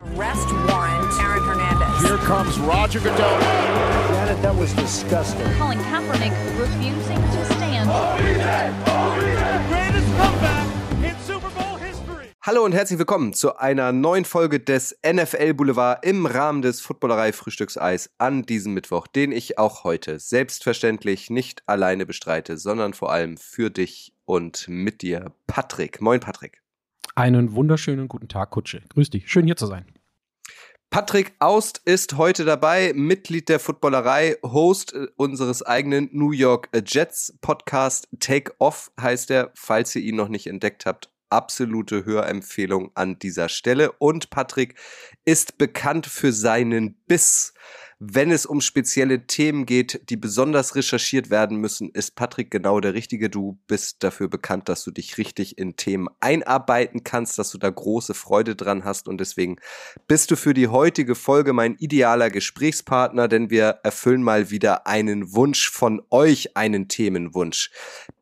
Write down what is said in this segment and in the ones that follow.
Arrest warrant, Aaron Hernandez. Here comes Roger Goodell. Janet, that was disgusting. Colin Kaepernick refusing to stand. Greatest comeback in Super Bowl history. Hallo und herzlich willkommen zu einer neuen Folge des NFL Boulevard im Rahmen des Footballerei Frühstückseis an diesem Mittwoch, den ich auch heute selbstverständlich nicht alleine bestreite, sondern vor allem für dich und mit dir, Patrick. Moin, Patrick. Einen wunderschönen guten Tag, Kutsche. Grüß dich. Schön hier zu sein. Patrick Aust ist heute dabei, Mitglied der Footballerei, Host äh, unseres eigenen New York Jets Podcast. Take Off heißt er, falls ihr ihn noch nicht entdeckt habt. Absolute Hörempfehlung an dieser Stelle. Und Patrick ist bekannt für seinen Biss. Wenn es um spezielle Themen geht, die besonders recherchiert werden müssen, ist Patrick genau der Richtige. Du bist dafür bekannt, dass du dich richtig in Themen einarbeiten kannst, dass du da große Freude dran hast und deswegen bist du für die heutige Folge mein idealer Gesprächspartner, denn wir erfüllen mal wieder einen Wunsch von euch, einen Themenwunsch.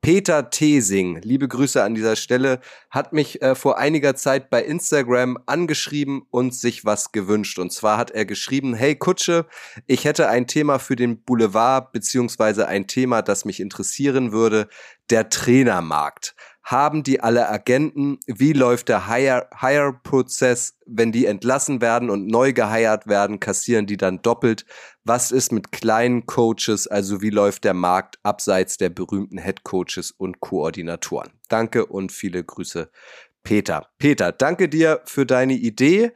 Peter Tesing, liebe Grüße an dieser Stelle, hat mich äh, vor einiger Zeit bei Instagram angeschrieben und sich was gewünscht. Und zwar hat er geschrieben, hey Kutsche, ich hätte ein Thema für den Boulevard, beziehungsweise ein Thema, das mich interessieren würde, der Trainermarkt. Haben die alle Agenten? Wie läuft der Hire-Prozess? Wenn die entlassen werden und neu geheiert werden, kassieren die dann doppelt? Was ist mit kleinen Coaches? Also wie läuft der Markt abseits der berühmten Head Coaches und Koordinatoren? Danke und viele Grüße, Peter. Peter, danke dir für deine Idee.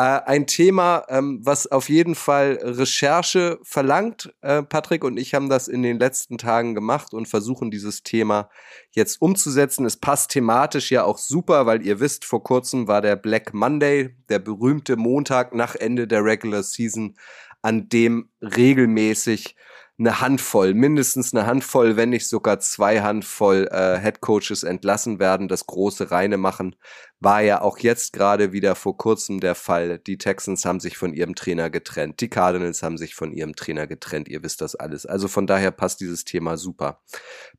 Äh, ein Thema, ähm, was auf jeden Fall Recherche verlangt. Äh, Patrick und ich haben das in den letzten Tagen gemacht und versuchen dieses Thema jetzt umzusetzen. Es passt thematisch ja auch super, weil ihr wisst, vor kurzem war der Black Monday, der berühmte Montag nach Ende der Regular Season, an dem regelmäßig eine Handvoll, mindestens eine Handvoll, wenn nicht sogar zwei Handvoll äh, Head Coaches entlassen werden. Das große Reine machen war ja auch jetzt gerade wieder vor kurzem der Fall. Die Texans haben sich von ihrem Trainer getrennt, die Cardinals haben sich von ihrem Trainer getrennt. Ihr wisst das alles. Also von daher passt dieses Thema super.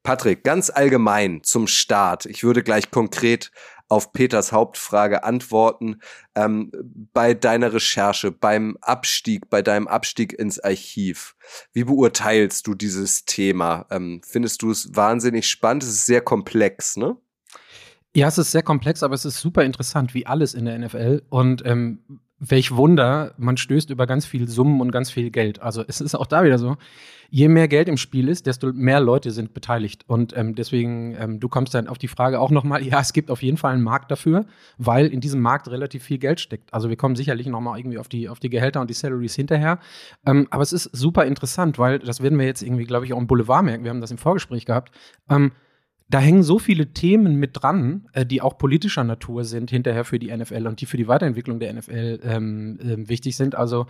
Patrick, ganz allgemein zum Start. Ich würde gleich konkret auf Peters Hauptfrage antworten. Ähm, bei deiner Recherche, beim Abstieg, bei deinem Abstieg ins Archiv, wie beurteilst du dieses Thema? Ähm, findest du es wahnsinnig spannend? Es ist sehr komplex, ne? Ja, es ist sehr komplex, aber es ist super interessant, wie alles in der NFL. Und ähm, welch Wunder, man stößt über ganz viel Summen und ganz viel Geld. Also es ist auch da wieder so, je mehr Geld im Spiel ist, desto mehr Leute sind beteiligt. Und ähm, deswegen, ähm, du kommst dann auf die Frage auch nochmal, ja, es gibt auf jeden Fall einen Markt dafür, weil in diesem Markt relativ viel Geld steckt. Also wir kommen sicherlich nochmal irgendwie auf die, auf die Gehälter und die Salaries hinterher. Ähm, aber es ist super interessant, weil das werden wir jetzt irgendwie, glaube ich, auch im Boulevard merken. Wir haben das im Vorgespräch gehabt. Ähm, da hängen so viele Themen mit dran, äh, die auch politischer Natur sind hinterher für die NFL und die für die Weiterentwicklung der NFL ähm, äh, wichtig sind. Also,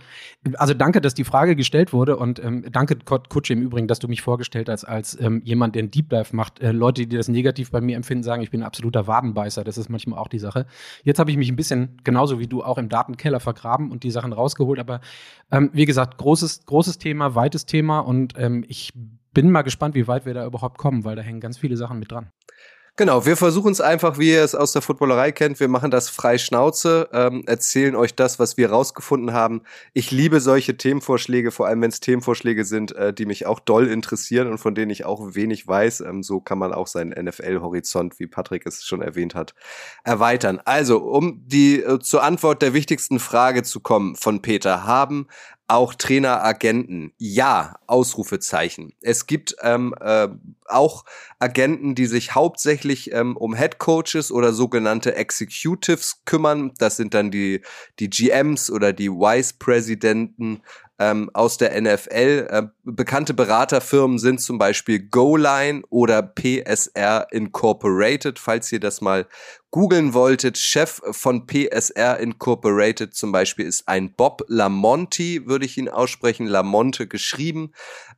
also danke, dass die Frage gestellt wurde und ähm, danke Kutsche im Übrigen, dass du mich vorgestellt hast als ähm, jemand, der einen Deep Dive macht. Äh, Leute, die das negativ bei mir empfinden, sagen, ich bin ein absoluter Wadenbeißer. Das ist manchmal auch die Sache. Jetzt habe ich mich ein bisschen genauso wie du auch im Datenkeller vergraben und die Sachen rausgeholt. Aber ähm, wie gesagt, großes großes Thema, weites Thema und ähm, ich bin mal gespannt, wie weit wir da überhaupt kommen, weil da hängen ganz viele Sachen mit dran. Genau, wir versuchen es einfach, wie ihr es aus der Footballerei kennt. Wir machen das frei Schnauze, ähm, erzählen euch das, was wir rausgefunden haben. Ich liebe solche Themenvorschläge, vor allem wenn es Themenvorschläge sind, äh, die mich auch doll interessieren und von denen ich auch wenig weiß. Ähm, so kann man auch seinen NFL-Horizont, wie Patrick es schon erwähnt hat, erweitern. Also, um die äh, zur Antwort der wichtigsten Frage zu kommen von Peter, haben auch Trainer, Agenten. Ja, Ausrufezeichen. Es gibt ähm, äh, auch Agenten, die sich hauptsächlich ähm, um Head Coaches oder sogenannte Executives kümmern. Das sind dann die, die GMs oder die Vice Presidenten ähm, aus der NFL. Äh, bekannte Beraterfirmen sind zum Beispiel GoLine oder PSR Incorporated, falls ihr das mal googeln wolltet. Chef von PSR Incorporated zum Beispiel ist ein Bob Lamonti, würde ich ihn aussprechen, Lamonte geschrieben.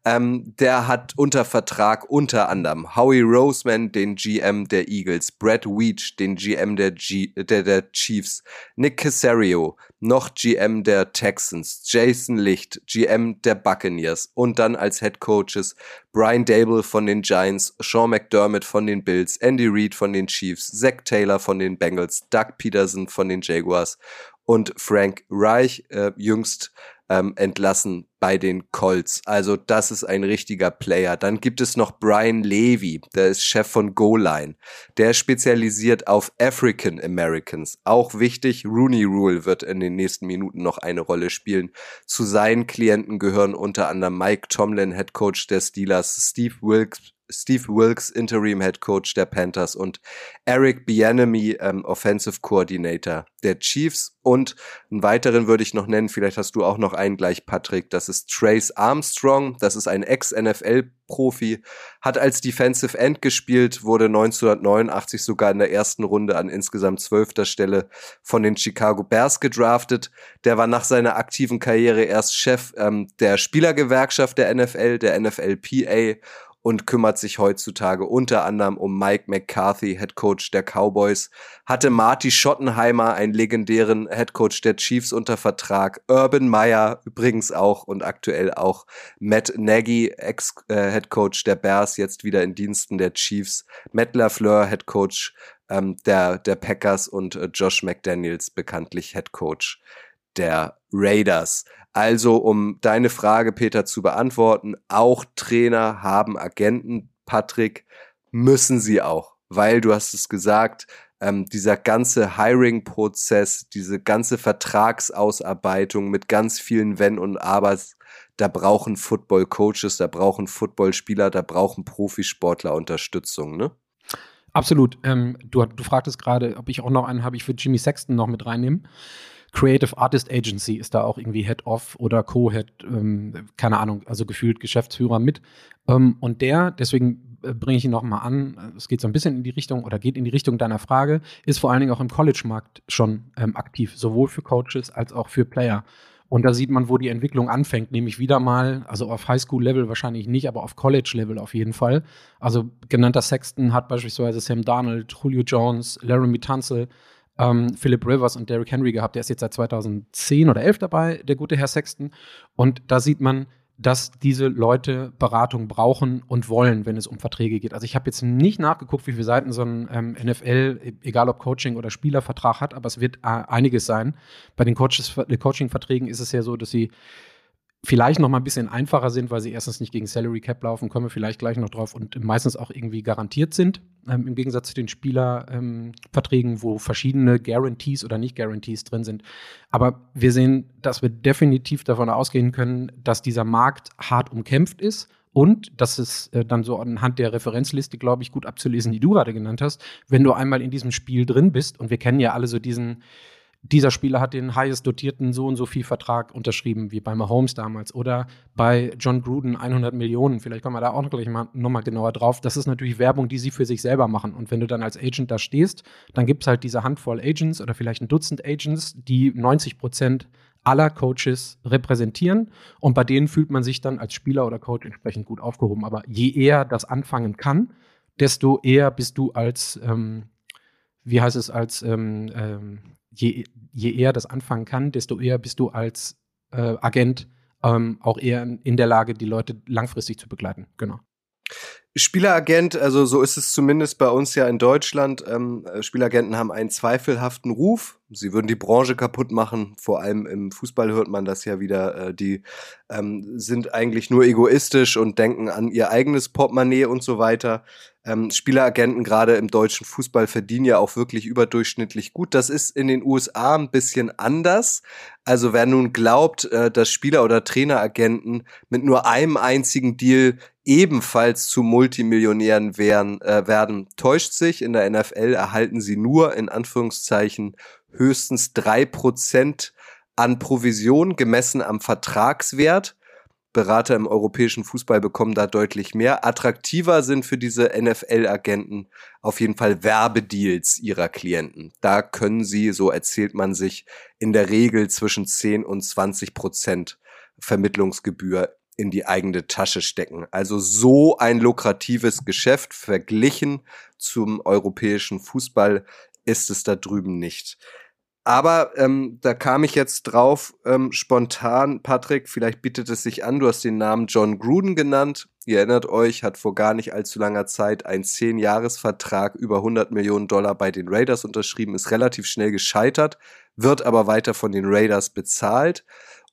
Ähm, der hat unter Vertrag unter anderem Howie Roseman, den GM der Eagles, Brad Weech, den GM der, G der, der Chiefs, Nick Casario, noch GM der Texans, Jason Licht, GM der Buccaneers und dann als Head Coaches Brian Dable von den Giants, Sean McDermott von den Bills, Andy Reid von den Chiefs, Zach Taylor von den Bengals, Doug Peterson von den Jaguars und Frank Reich äh, jüngst ähm, entlassen bei den Colts. Also das ist ein richtiger Player. Dann gibt es noch Brian Levy, der ist Chef von GoLine. Der spezialisiert auf African Americans. Auch wichtig, Rooney Rule wird in den nächsten Minuten noch eine Rolle spielen. Zu seinen Klienten gehören unter anderem Mike Tomlin, Head Coach der Steelers, Steve Wilkes, Steve Wilkes, Interim Head Coach der Panthers und Eric Bieniemy, ähm, Offensive Coordinator der Chiefs. Und einen weiteren würde ich noch nennen, vielleicht hast du auch noch einen gleich, Patrick, das ist Trace Armstrong, das ist ein Ex-NFL-Profi, hat als Defensive End gespielt, wurde 1989 sogar in der ersten Runde an insgesamt zwölfter Stelle von den Chicago Bears gedraftet. Der war nach seiner aktiven Karriere erst Chef ähm, der Spielergewerkschaft der NFL, der NFLPA und kümmert sich heutzutage unter anderem um Mike McCarthy, Head Coach der Cowboys, hatte Marty Schottenheimer, einen legendären Head Coach der Chiefs unter Vertrag, Urban Meyer übrigens auch und aktuell auch Matt Nagy, Ex-Head Coach der Bears, jetzt wieder in Diensten der Chiefs, Matt LaFleur, Head Coach ähm, der, der Packers und äh, Josh McDaniels, bekanntlich Head Coach der Raiders. Also, um deine Frage, Peter, zu beantworten, auch Trainer haben Agenten, Patrick, müssen sie auch, weil du hast es gesagt, ähm, dieser ganze Hiring-Prozess, diese ganze Vertragsausarbeitung mit ganz vielen Wenn und Abers, da brauchen Football-Coaches, da brauchen Footballspieler, da brauchen Profisportler Unterstützung, ne? Absolut. Ähm, du, du fragtest gerade, ob ich auch noch einen habe. Ich würde Jimmy Sexton noch mit reinnehmen. Creative Artist Agency ist da auch irgendwie Head-Off oder Co-Head, ähm, keine Ahnung, also gefühlt Geschäftsführer mit. Ähm, und der, deswegen äh, bringe ich ihn nochmal an, es geht so ein bisschen in die Richtung oder geht in die Richtung deiner Frage, ist vor allen Dingen auch im College-Markt schon ähm, aktiv, sowohl für Coaches als auch für Player. Und da sieht man, wo die Entwicklung anfängt, nämlich wieder mal, also auf Highschool-Level wahrscheinlich nicht, aber auf College-Level auf jeden Fall. Also genannter Sexton hat beispielsweise Sam Darnold, Julio Jones, Laramie Tunzel, ähm, Philip Rivers und Derrick Henry gehabt. Der ist jetzt seit 2010 oder 11 dabei, der gute Herr Sexton. Und da sieht man, dass diese Leute Beratung brauchen und wollen, wenn es um Verträge geht. Also ich habe jetzt nicht nachgeguckt, wie viele Seiten so ein ähm, NFL, egal ob Coaching oder Spielervertrag hat, aber es wird äh, einiges sein. Bei den Coaching-Verträgen ist es ja so, dass sie vielleicht noch mal ein bisschen einfacher sind, weil sie erstens nicht gegen Salary Cap laufen, kommen wir vielleicht gleich noch drauf und meistens auch irgendwie garantiert sind, ähm, im Gegensatz zu den Spielerverträgen, ähm, wo verschiedene Guarantees oder nicht Guarantees drin sind. Aber wir sehen, dass wir definitiv davon ausgehen können, dass dieser Markt hart umkämpft ist und das ist äh, dann so anhand der Referenzliste, glaube ich, gut abzulesen, die du gerade genannt hast. Wenn du einmal in diesem Spiel drin bist, und wir kennen ja alle so diesen dieser Spieler hat den highest dotierten so und so viel Vertrag unterschrieben, wie bei Mahomes damals. Oder bei John Gruden 100 Millionen. Vielleicht kommen wir da auch gleich mal nochmal genauer drauf. Das ist natürlich Werbung, die sie für sich selber machen. Und wenn du dann als Agent da stehst, dann gibt es halt diese Handvoll Agents oder vielleicht ein Dutzend Agents, die 90 Prozent aller Coaches repräsentieren. Und bei denen fühlt man sich dann als Spieler oder Coach entsprechend gut aufgehoben. Aber je eher das anfangen kann, desto eher bist du als, ähm, wie heißt es, als ähm, ähm, je, je eher das anfangen kann, desto eher bist du als äh, Agent ähm, auch eher in der Lage, die Leute langfristig zu begleiten. Genau. Spieleragent, also so ist es zumindest bei uns ja in Deutschland. Ähm, Spielagenten haben einen zweifelhaften Ruf. Sie würden die Branche kaputt machen. Vor allem im Fußball hört man das ja wieder. Äh, die ähm, sind eigentlich nur egoistisch und denken an ihr eigenes Portemonnaie und so weiter. Ähm, Spieleragenten gerade im deutschen Fußball verdienen ja auch wirklich überdurchschnittlich gut. Das ist in den USA ein bisschen anders. Also wer nun glaubt, äh, dass Spieler- oder Traineragenten mit nur einem einzigen Deal ebenfalls zu Multimillionären werden, äh, werden, täuscht sich. In der NFL erhalten sie nur in Anführungszeichen höchstens drei Prozent an Provision gemessen am Vertragswert. Berater im europäischen Fußball bekommen da deutlich mehr. Attraktiver sind für diese NFL-Agenten auf jeden Fall Werbedeals ihrer Klienten. Da können sie, so erzählt man sich, in der Regel zwischen 10 und 20 Prozent Vermittlungsgebühr in die eigene Tasche stecken. Also so ein lukratives Geschäft verglichen zum europäischen Fußball ist es da drüben nicht. Aber ähm, da kam ich jetzt drauf, ähm, spontan, Patrick, vielleicht bietet es sich an, du hast den Namen John Gruden genannt. Ihr erinnert euch, hat vor gar nicht allzu langer Zeit einen 10-Jahres-Vertrag über 100 Millionen Dollar bei den Raiders unterschrieben, ist relativ schnell gescheitert, wird aber weiter von den Raiders bezahlt.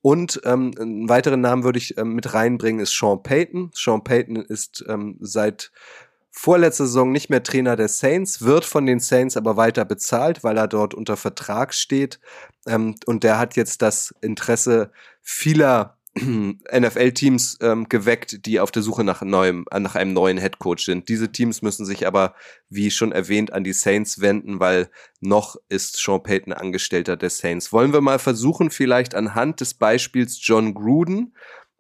Und ähm, einen weiteren Namen würde ich ähm, mit reinbringen, ist Sean Payton. Sean Payton ist ähm, seit vorletzter Saison nicht mehr Trainer der Saints, wird von den Saints aber weiter bezahlt, weil er dort unter Vertrag steht. Ähm, und der hat jetzt das Interesse vieler NFL-Teams ähm, geweckt, die auf der Suche nach neuem, nach einem neuen Headcoach sind. Diese Teams müssen sich aber, wie schon erwähnt, an die Saints wenden, weil noch ist Sean Payton Angestellter der Saints. Wollen wir mal versuchen, vielleicht anhand des Beispiels John Gruden,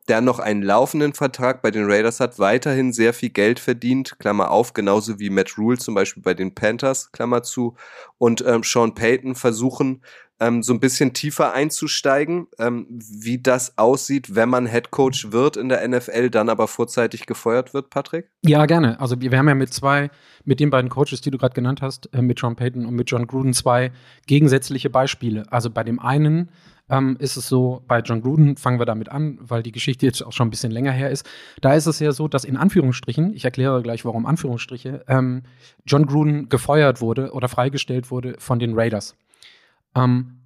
der noch einen laufenden Vertrag bei den Raiders hat, weiterhin sehr viel Geld verdient, Klammer auf, genauso wie Matt Rule zum Beispiel bei den Panthers, Klammer zu, und ähm, Sean Payton versuchen, ähm, so ein bisschen tiefer einzusteigen, ähm, wie das aussieht, wenn man Head Coach wird in der NFL, dann aber vorzeitig gefeuert wird, Patrick? Ja, gerne. Also wir haben ja mit zwei, mit den beiden Coaches, die du gerade genannt hast, äh, mit John Payton und mit John Gruden zwei gegensätzliche Beispiele. Also bei dem einen ähm, ist es so, bei John Gruden fangen wir damit an, weil die Geschichte jetzt auch schon ein bisschen länger her ist. Da ist es ja so, dass in Anführungsstrichen, ich erkläre gleich warum Anführungsstriche, ähm, John Gruden gefeuert wurde oder freigestellt wurde von den Raiders. Ähm,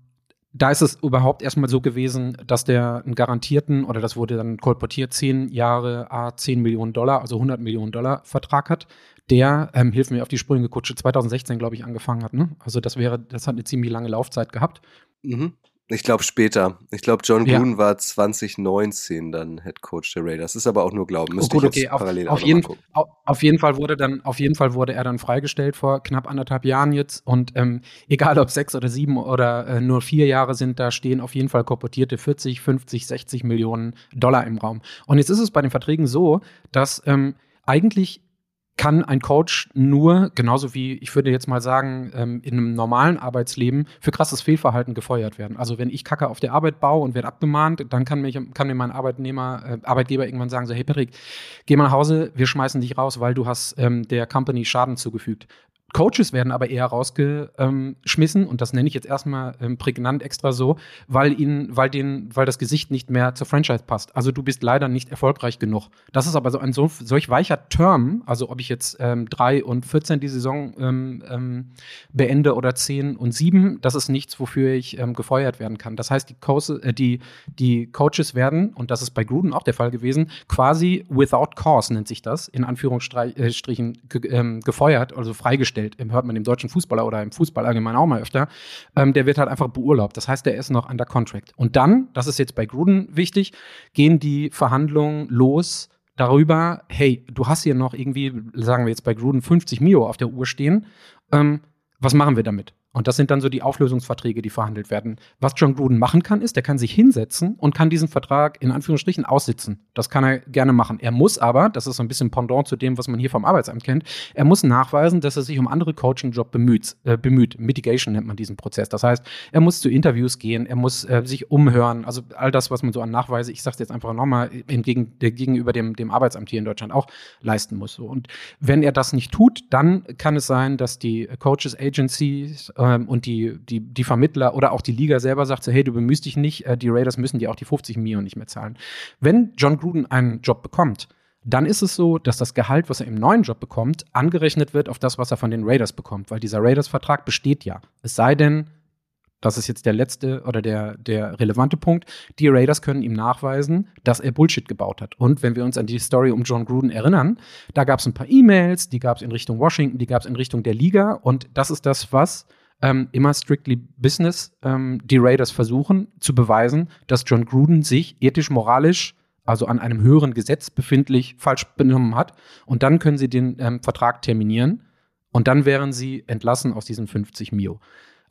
da ist es überhaupt erstmal so gewesen, dass der einen garantierten, oder das wurde dann kolportiert, 10 Jahre, A, 10 Millionen Dollar, also 100 Millionen Dollar Vertrag hat, der, ähm, hilf mir auf die Sprünge, Kutsche, 2016, glaube ich, angefangen hat. Ne? Also das wäre, das hat eine ziemlich lange Laufzeit gehabt. Mhm. Ich glaube später. Ich glaube, John Gruden ja. war 2019 dann Head Coach der Raiders. Ist aber auch nur Glauben. Müsste oh, gut, okay. Auf, auf, jeden, auf, auf, jeden Fall wurde dann, auf jeden Fall wurde er dann freigestellt vor knapp anderthalb Jahren jetzt. Und ähm, egal ob sechs oder sieben oder äh, nur vier Jahre sind, da stehen auf jeden Fall korportierte 40, 50, 60 Millionen Dollar im Raum. Und jetzt ist es bei den Verträgen so, dass ähm, eigentlich kann ein Coach nur, genauso wie ich würde jetzt mal sagen, ähm, in einem normalen Arbeitsleben für krasses Fehlverhalten gefeuert werden. Also wenn ich Kacke auf der Arbeit baue und werde abgemahnt, dann kann, mich, kann mir mein Arbeitnehmer, äh, Arbeitgeber irgendwann sagen, so, hey Patrick, geh mal nach Hause, wir schmeißen dich raus, weil du hast ähm, der Company Schaden zugefügt. Coaches werden aber eher rausgeschmissen und das nenne ich jetzt erstmal ähm, prägnant extra so, weil ihnen, weil den, weil das Gesicht nicht mehr zur Franchise passt. Also du bist leider nicht erfolgreich genug. Das ist aber so ein so, solch weicher Term, also ob ich jetzt ähm, drei und 14 die Saison ähm, ähm, beende oder zehn und sieben, das ist nichts, wofür ich ähm, gefeuert werden kann. Das heißt, die, Coaches, äh, die, die Coaches werden, und das ist bei Gruden auch der Fall gewesen, quasi without cause nennt sich das, in Anführungsstrichen ge ähm, gefeuert, also freigestellt gestellt. Hört man im deutschen Fußballer oder im Fußball allgemein auch mal öfter. Ähm, der wird halt einfach beurlaubt. Das heißt, der ist noch under contract. Und dann, das ist jetzt bei Gruden wichtig, gehen die Verhandlungen los darüber, hey, du hast hier noch irgendwie, sagen wir jetzt bei Gruden, 50 Mio auf der Uhr stehen. Ähm, was machen wir damit? Und das sind dann so die Auflösungsverträge, die verhandelt werden. Was John Gruden machen kann, ist, der kann sich hinsetzen und kann diesen Vertrag in Anführungsstrichen aussitzen. Das kann er gerne machen. Er muss aber, das ist so ein bisschen Pendant zu dem, was man hier vom Arbeitsamt kennt, er muss nachweisen, dass er sich um andere Coaching-Job bemüht, äh, bemüht. Mitigation nennt man diesen Prozess. Das heißt, er muss zu Interviews gehen, er muss äh, sich umhören. Also all das, was man so an Nachweise, ich sage jetzt einfach nochmal, entgegen, gegenüber dem, dem Arbeitsamt hier in Deutschland auch leisten muss. Und wenn er das nicht tut, dann kann es sein, dass die Coaches Agencies äh, ähm, und die, die, die Vermittler oder auch die Liga selber sagt so, hey, du bemühst dich nicht, äh, die Raiders müssen dir auch die 50 Mio nicht mehr zahlen. Wenn John Gruden einen Job bekommt, dann ist es so, dass das Gehalt, was er im neuen Job bekommt, angerechnet wird auf das, was er von den Raiders bekommt, weil dieser Raiders-Vertrag besteht ja. Es sei denn, das ist jetzt der letzte oder der, der relevante Punkt, die Raiders können ihm nachweisen, dass er Bullshit gebaut hat. Und wenn wir uns an die Story um John Gruden erinnern, da gab es ein paar E-Mails, die gab es in Richtung Washington, die gab es in Richtung der Liga und das ist das, was ähm, immer strictly business ähm, die Raiders versuchen zu beweisen, dass John Gruden sich ethisch, moralisch, also an einem höheren Gesetz befindlich, falsch benommen hat. Und dann können sie den ähm, Vertrag terminieren und dann wären sie entlassen aus diesen 50 Mio.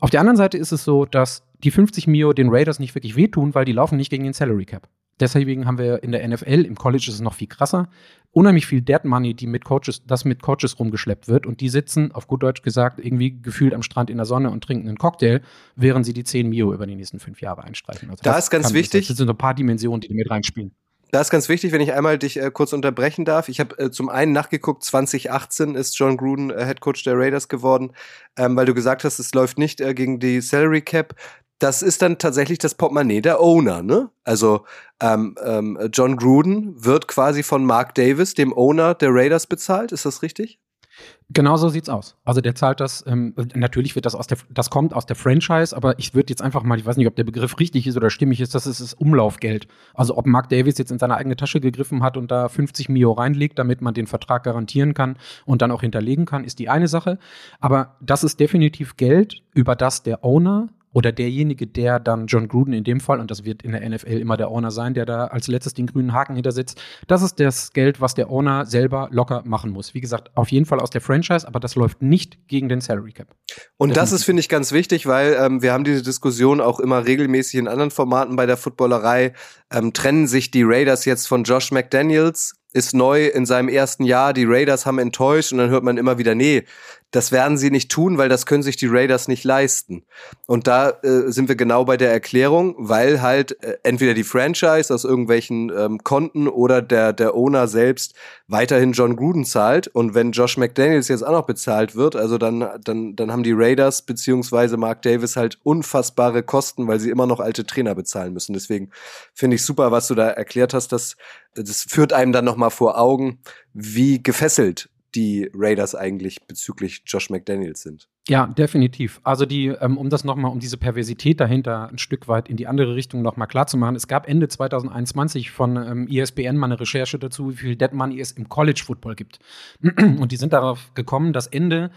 Auf der anderen Seite ist es so, dass die 50 Mio den Raiders nicht wirklich wehtun, weil die laufen nicht gegen den Salary Cap. Deswegen haben wir in der NFL, im College ist es noch viel krasser, unheimlich viel Dead Money, die mit Coaches, das mit Coaches rumgeschleppt wird und die sitzen, auf gut Deutsch gesagt, irgendwie gefühlt am Strand in der Sonne und trinken einen Cocktail, während sie die 10 Mio über die nächsten fünf Jahre einstreichen. Also da ist ganz wichtig. Das sind so ein paar Dimensionen, die mit reinspielen. Da ist ganz wichtig, wenn ich einmal dich äh, kurz unterbrechen darf. Ich habe äh, zum einen nachgeguckt, 2018 ist John Gruden äh, Head Coach der Raiders geworden, ähm, weil du gesagt hast, es läuft nicht äh, gegen die Salary Cap das ist dann tatsächlich das Portemonnaie der Owner, ne? Also ähm, ähm, John Gruden wird quasi von Mark Davis, dem Owner der Raiders, bezahlt, ist das richtig? Genau so sieht's aus. Also der zahlt das, ähm, natürlich wird das aus der, das kommt aus der Franchise, aber ich würde jetzt einfach mal, ich weiß nicht, ob der Begriff richtig ist oder stimmig ist, das ist das Umlaufgeld. Also ob Mark Davis jetzt in seine eigene Tasche gegriffen hat und da 50 Mio reinlegt, damit man den Vertrag garantieren kann und dann auch hinterlegen kann, ist die eine Sache. Aber das ist definitiv Geld, über das der Owner oder derjenige, der dann John Gruden in dem Fall, und das wird in der NFL immer der Owner sein, der da als letztes den grünen Haken hintersetzt, das ist das Geld, was der Owner selber locker machen muss. Wie gesagt, auf jeden Fall aus der Franchise, aber das läuft nicht gegen den Salary Cap. Und das ist, finde ich, ganz wichtig, weil ähm, wir haben diese Diskussion auch immer regelmäßig in anderen Formaten bei der Footballerei. Ähm, trennen sich die Raiders jetzt von Josh McDaniels? ist neu in seinem ersten Jahr, die Raiders haben enttäuscht und dann hört man immer wieder, nee, das werden sie nicht tun, weil das können sich die Raiders nicht leisten. Und da äh, sind wir genau bei der Erklärung, weil halt äh, entweder die Franchise aus irgendwelchen ähm, Konten oder der, der Owner selbst weiterhin John Gruden zahlt. Und wenn Josh McDaniels jetzt auch noch bezahlt wird, also dann, dann, dann haben die Raiders beziehungsweise Mark Davis halt unfassbare Kosten, weil sie immer noch alte Trainer bezahlen müssen. Deswegen finde ich super, was du da erklärt hast. Das, das führt einem dann nochmal vor Augen, wie gefesselt die Raiders eigentlich bezüglich Josh McDaniels sind. Ja, definitiv. Also die, ähm, um das nochmal, um diese Perversität dahinter ein Stück weit in die andere Richtung nochmal klar zu machen. Es gab Ende 2021 von ähm, ESPN mal eine Recherche dazu, wie viel Dead Money es im College Football gibt. Und die sind darauf gekommen, dass Ende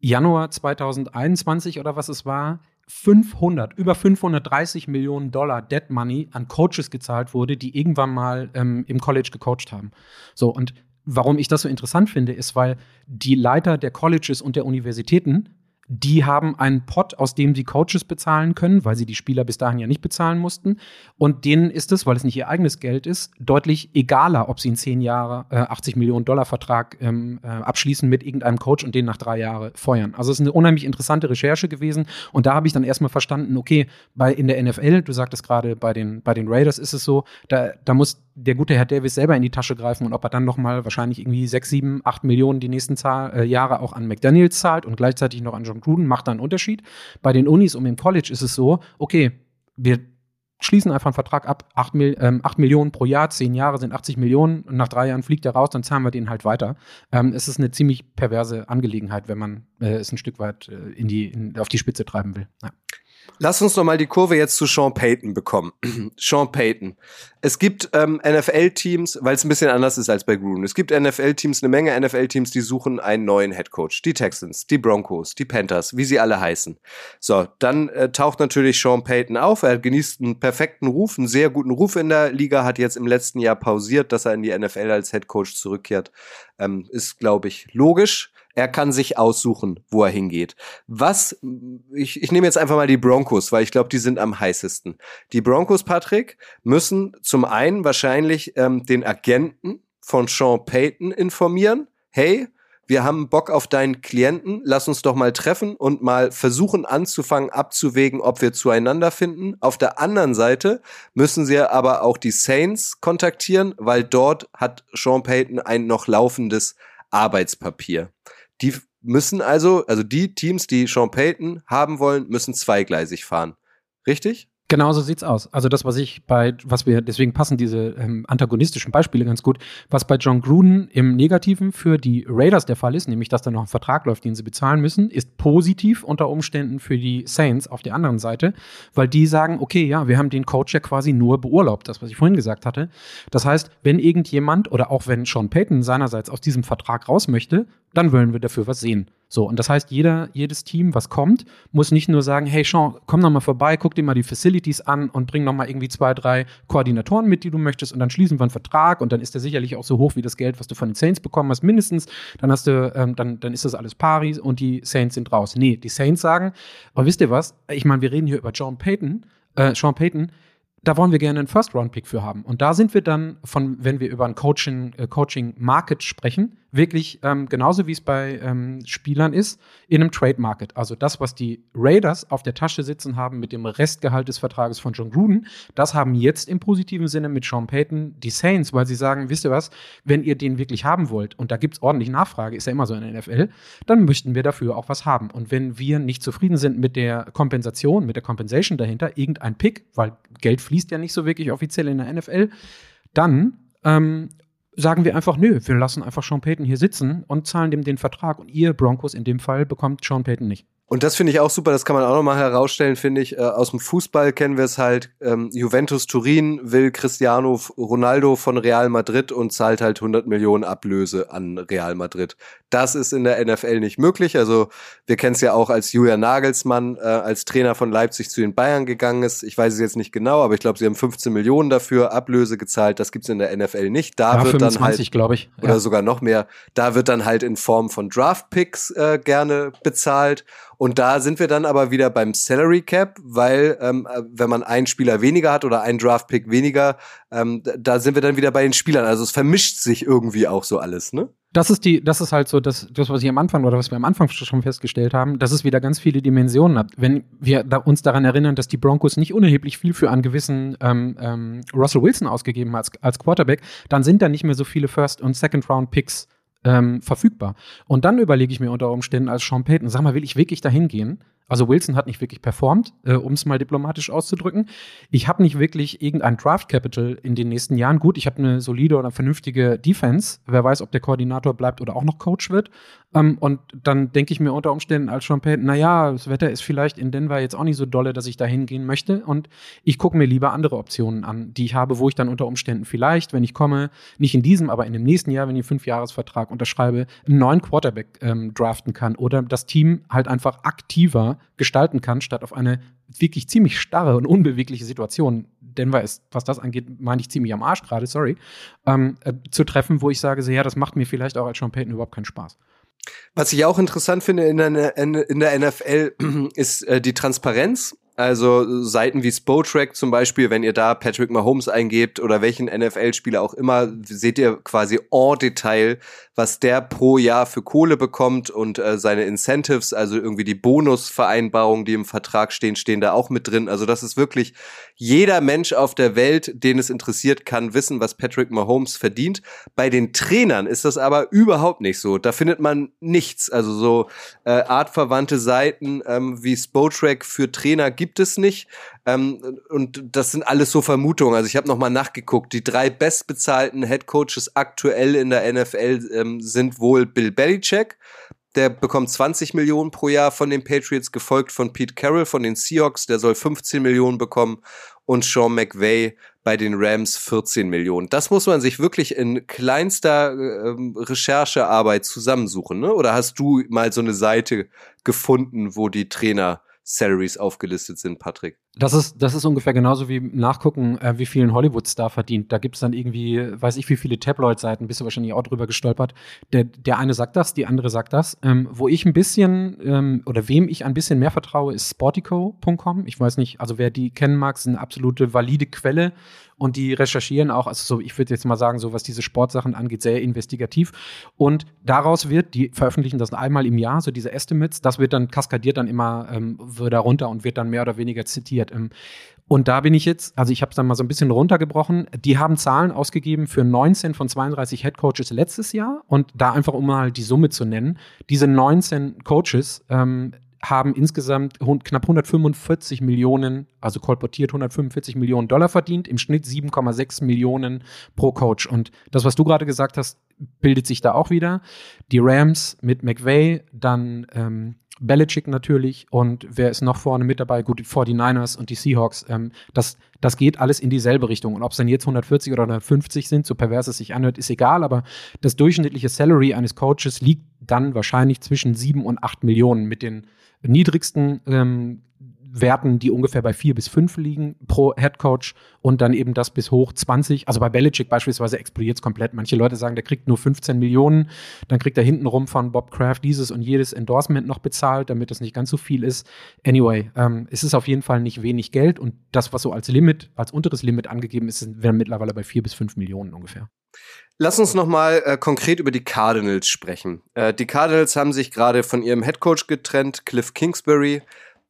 Januar 2021 oder was es war, 500, über 530 Millionen Dollar Dead Money an Coaches gezahlt wurde, die irgendwann mal ähm, im College gecoacht haben. So, und warum ich das so interessant finde, ist, weil die Leiter der Colleges und der Universitäten die haben einen Pot, aus dem sie Coaches bezahlen können, weil sie die Spieler bis dahin ja nicht bezahlen mussten. Und denen ist es, weil es nicht ihr eigenes Geld ist, deutlich egaler, ob sie einen 10 Jahre, äh, 80 Millionen Dollar Vertrag ähm, äh, abschließen mit irgendeinem Coach und den nach drei Jahren feuern. Also es ist eine unheimlich interessante Recherche gewesen. Und da habe ich dann erstmal verstanden, okay, bei in der NFL, du sagtest gerade, bei den, bei den Raiders ist es so, da, da muss der gute Herr Davis selber in die Tasche greifen und ob er dann nochmal wahrscheinlich irgendwie 6, 7, 8 Millionen die nächsten Zahl, äh, Jahre auch an McDaniels zahlt und gleichzeitig noch an John Gruden, macht da einen Unterschied. Bei den Unis und im College ist es so, okay, wir schließen einfach einen Vertrag ab, 8, ähm, 8 Millionen pro Jahr, 10 Jahre sind 80 Millionen und nach drei Jahren fliegt er raus, dann zahlen wir den halt weiter. Ähm, es ist eine ziemlich perverse Angelegenheit, wenn man äh, es ein Stück weit äh, in die, in, auf die Spitze treiben will. Ja. Lass uns noch mal die Kurve jetzt zu Sean Payton bekommen. Sean Payton. Es gibt ähm, NFL-Teams, weil es ein bisschen anders ist als bei Gruden. Es gibt NFL-Teams, eine Menge NFL-Teams, die suchen einen neuen Headcoach. Die Texans, die Broncos, die Panthers, wie sie alle heißen. So, dann äh, taucht natürlich Sean Payton auf. Er genießt einen perfekten Ruf, einen sehr guten Ruf in der Liga, hat jetzt im letzten Jahr pausiert, dass er in die NFL als Headcoach zurückkehrt. Ähm, ist, glaube ich, logisch. Er kann sich aussuchen, wo er hingeht. Was, ich, ich nehme jetzt einfach mal die Broncos, weil ich glaube, die sind am heißesten. Die Broncos, Patrick, müssen zum einen wahrscheinlich ähm, den Agenten von Sean Payton informieren. Hey, wir haben Bock auf deinen Klienten, lass uns doch mal treffen und mal versuchen anzufangen, abzuwägen, ob wir zueinander finden. Auf der anderen Seite müssen sie aber auch die Saints kontaktieren, weil dort hat Sean Payton ein noch laufendes Arbeitspapier. Die müssen also, also die Teams, die Sean Payton haben wollen, müssen zweigleisig fahren. Richtig? Genau so sieht's aus. Also das, was ich bei, was wir, deswegen passen diese ähm, antagonistischen Beispiele ganz gut, was bei John Gruden im Negativen für die Raiders der Fall ist, nämlich dass da noch ein Vertrag läuft, den sie bezahlen müssen, ist positiv unter Umständen für die Saints auf der anderen Seite, weil die sagen, okay, ja, wir haben den Coach ja quasi nur beurlaubt, das, was ich vorhin gesagt hatte. Das heißt, wenn irgendjemand oder auch wenn Sean Payton seinerseits aus diesem Vertrag raus möchte, dann wollen wir dafür was sehen. So, und das heißt, jeder, jedes Team, was kommt, muss nicht nur sagen, hey Sean, komm noch mal vorbei, guck dir mal die Facilities an und bring noch mal irgendwie zwei, drei Koordinatoren mit, die du möchtest und dann schließen wir einen Vertrag und dann ist der sicherlich auch so hoch wie das Geld, was du von den Saints bekommen hast, mindestens. Dann hast du, ähm, dann, dann ist das alles pari und die Saints sind raus. Nee, die Saints sagen, aber wisst ihr was? Ich meine, wir reden hier über John Payton, äh, Sean Payton, da wollen wir gerne einen First-Round-Pick für haben. Und da sind wir dann von, wenn wir über ein Coaching, äh, Coaching-Market sprechen, wirklich ähm, genauso wie es bei ähm, Spielern ist, in einem Trade Market. Also das, was die Raiders auf der Tasche sitzen haben mit dem Restgehalt des Vertrages von John Gruden, das haben jetzt im positiven Sinne mit Sean Payton die Saints, weil sie sagen, wisst ihr was, wenn ihr den wirklich haben wollt, und da gibt es ordentlich Nachfrage, ist ja immer so in der NFL, dann möchten wir dafür auch was haben. Und wenn wir nicht zufrieden sind mit der Kompensation, mit der Compensation dahinter, irgendein Pick, weil Geld fließt ja nicht so wirklich offiziell in der NFL, dann ähm, sagen wir einfach, nö, wir lassen einfach Sean Payton hier sitzen und zahlen dem den Vertrag. Und ihr Broncos in dem Fall bekommt Sean Payton nicht. Und das finde ich auch super, das kann man auch nochmal herausstellen, finde ich. Äh, aus dem Fußball kennen wir es halt, ähm, Juventus Turin will Cristiano Ronaldo von Real Madrid und zahlt halt 100 Millionen Ablöse an Real Madrid. Das ist in der NFL nicht möglich. Also wir kennen es ja auch, als Julian Nagelsmann äh, als Trainer von Leipzig zu den Bayern gegangen ist. Ich weiß es jetzt nicht genau, aber ich glaube, sie haben 15 Millionen dafür Ablöse gezahlt. Das gibt's in der NFL nicht. Da Ja, wird 25, dann halt glaube ich. oder Ja. sogar noch mehr. Da wird dann halt in Form von Draft Picks äh, gerne bezahlt. Und da sind wir dann aber wieder beim Salary Cap, weil ähm, äh, wenn man einen Spieler weniger hat oder einen Draft Pick weniger, ähm, da sind wir dann wieder bei den Spielern. Also es vermischt sich irgendwie auch so alles, ne? Das ist die, das ist halt so das, das, was ich am Anfang oder was wir am Anfang schon festgestellt haben, dass es wieder ganz viele Dimensionen hat. Wenn wir da uns daran erinnern, dass die Broncos nicht unerheblich viel für einen gewissen ähm, ähm, Russell Wilson ausgegeben haben als, als Quarterback, dann sind da nicht mehr so viele First- und Second-Round-Picks ähm, verfügbar. Und dann überlege ich mir unter Umständen als Sean Payton, sag mal, will ich wirklich dahin gehen? Also Wilson hat nicht wirklich performt, äh, um es mal diplomatisch auszudrücken. Ich habe nicht wirklich irgendein Draft Capital in den nächsten Jahren. Gut, ich habe eine solide oder vernünftige Defense. Wer weiß, ob der Koordinator bleibt oder auch noch Coach wird. Ähm, und dann denke ich mir unter Umständen als Sean Payton, naja, das Wetter ist vielleicht in Denver jetzt auch nicht so dolle, dass ich da hingehen möchte. Und ich gucke mir lieber andere Optionen an, die ich habe, wo ich dann unter Umständen vielleicht, wenn ich komme, nicht in diesem, aber in dem nächsten Jahr, wenn ich einen Fünfjahresvertrag unterschreibe, einen neuen Quarterback ähm, draften kann oder das Team halt einfach aktiver gestalten kann, statt auf eine wirklich ziemlich starre und unbewegliche Situation. Denver ist, was das angeht, meine ich ziemlich am Arsch gerade, sorry, ähm, äh, zu treffen, wo ich sage, so, ja, das macht mir vielleicht auch als Sean Payton überhaupt keinen Spaß. Was ich auch interessant finde in der, in der NFL ist äh, die Transparenz. Also Seiten wie Spotrack zum Beispiel, wenn ihr da Patrick Mahomes eingebt oder welchen NFL-Spieler auch immer, seht ihr quasi en Detail, was der pro Jahr für Kohle bekommt und äh, seine Incentives, also irgendwie die Bonusvereinbarungen, die im Vertrag stehen, stehen da auch mit drin. Also das ist wirklich jeder Mensch auf der Welt, den es interessiert, kann wissen, was Patrick Mahomes verdient. Bei den Trainern ist das aber überhaupt nicht so. Da findet man nichts. Also so äh, artverwandte Seiten ähm, wie Spotrack für Trainer gibt es nicht. Ähm, und das sind alles so Vermutungen. Also ich habe noch mal nachgeguckt. Die drei bestbezahlten Head Coaches aktuell in der NFL ähm, sind wohl Bill Belichick. Der bekommt 20 Millionen pro Jahr von den Patriots, gefolgt von Pete Carroll von den Seahawks. Der soll 15 Millionen bekommen. Und Sean McVay bei den Rams 14 Millionen. Das muss man sich wirklich in kleinster ähm, Recherchearbeit zusammensuchen, ne? Oder hast du mal so eine Seite gefunden, wo die Trainer Salaries aufgelistet sind, Patrick? Das ist, das ist ungefähr genauso wie nachgucken, äh, wie viel ein Hollywood-Star verdient. Da gibt es dann irgendwie, weiß ich, wie viele Tabloid-Seiten, bist du wahrscheinlich auch drüber gestolpert. Der, der eine sagt das, die andere sagt das. Ähm, wo ich ein bisschen, ähm, oder wem ich ein bisschen mehr vertraue, ist sportico.com. Ich weiß nicht, also wer die kennen mag, ist eine absolute valide Quelle und die recherchieren auch, also so, ich würde jetzt mal sagen, so was diese Sportsachen angeht, sehr investigativ. Und daraus wird, die veröffentlichen das einmal im Jahr, so diese Estimates, das wird dann kaskadiert dann immer ähm, wieder runter und wird dann mehr oder weniger zitiert. Ähm, und da bin ich jetzt, also ich habe es dann mal so ein bisschen runtergebrochen. Die haben Zahlen ausgegeben für 19 von 32 Head Coaches letztes Jahr und da einfach um mal die Summe zu nennen. Diese 19 Coaches ähm, haben insgesamt knapp 145 Millionen, also kolportiert 145 Millionen Dollar verdient, im Schnitt 7,6 Millionen pro Coach. Und das, was du gerade gesagt hast, bildet sich da auch wieder. Die Rams mit McVay, dann ähm, Belichick natürlich und wer ist noch vorne mit dabei? Gut, die 49ers und die Seahawks. Ähm, das, das geht alles in dieselbe Richtung. Und ob es dann jetzt 140 oder 150 sind, so pervers es sich anhört, ist egal. Aber das durchschnittliche Salary eines Coaches liegt dann wahrscheinlich zwischen 7 und 8 Millionen mit den niedrigsten ähm, Werten, die ungefähr bei 4 bis 5 liegen pro Head Coach und dann eben das bis hoch 20. Also bei Belichick beispielsweise explodiert es komplett. Manche Leute sagen, der kriegt nur 15 Millionen, dann kriegt er hintenrum von Bob Kraft dieses und jedes Endorsement noch bezahlt, damit das nicht ganz so viel ist. Anyway, ähm, es ist auf jeden Fall nicht wenig Geld und das, was so als Limit, als unteres Limit angegeben ist, wäre mittlerweile bei 4 bis 5 Millionen ungefähr. Lass uns noch mal äh, konkret über die Cardinals sprechen. Äh, die Cardinals haben sich gerade von ihrem Headcoach getrennt, Cliff Kingsbury,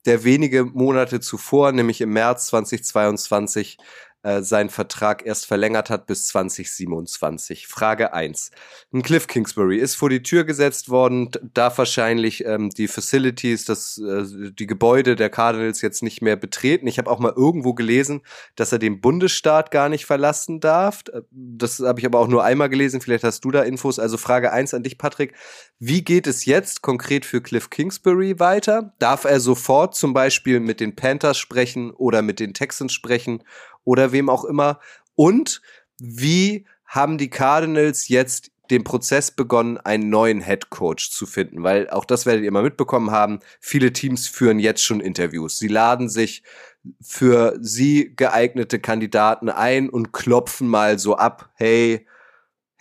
der wenige Monate zuvor, nämlich im März 2022, äh, seinen Vertrag erst verlängert hat bis 2027. Frage 1. Ein Cliff Kingsbury ist vor die Tür gesetzt worden, darf wahrscheinlich ähm, die Facilities, das, äh, die Gebäude der Cardinals jetzt nicht mehr betreten. Ich habe auch mal irgendwo gelesen, dass er den Bundesstaat gar nicht verlassen darf. Das habe ich aber auch nur einmal gelesen, vielleicht hast du da Infos. Also Frage 1 an dich, Patrick. Wie geht es jetzt konkret für Cliff Kingsbury weiter? Darf er sofort zum Beispiel mit den Panthers sprechen oder mit den Texans sprechen oder wem auch immer? Und wie haben die Cardinals jetzt den Prozess begonnen, einen neuen Head Coach zu finden, weil auch das werdet ihr mal mitbekommen haben. Viele Teams führen jetzt schon Interviews. Sie laden sich für sie geeignete Kandidaten ein und klopfen mal so ab. Hey,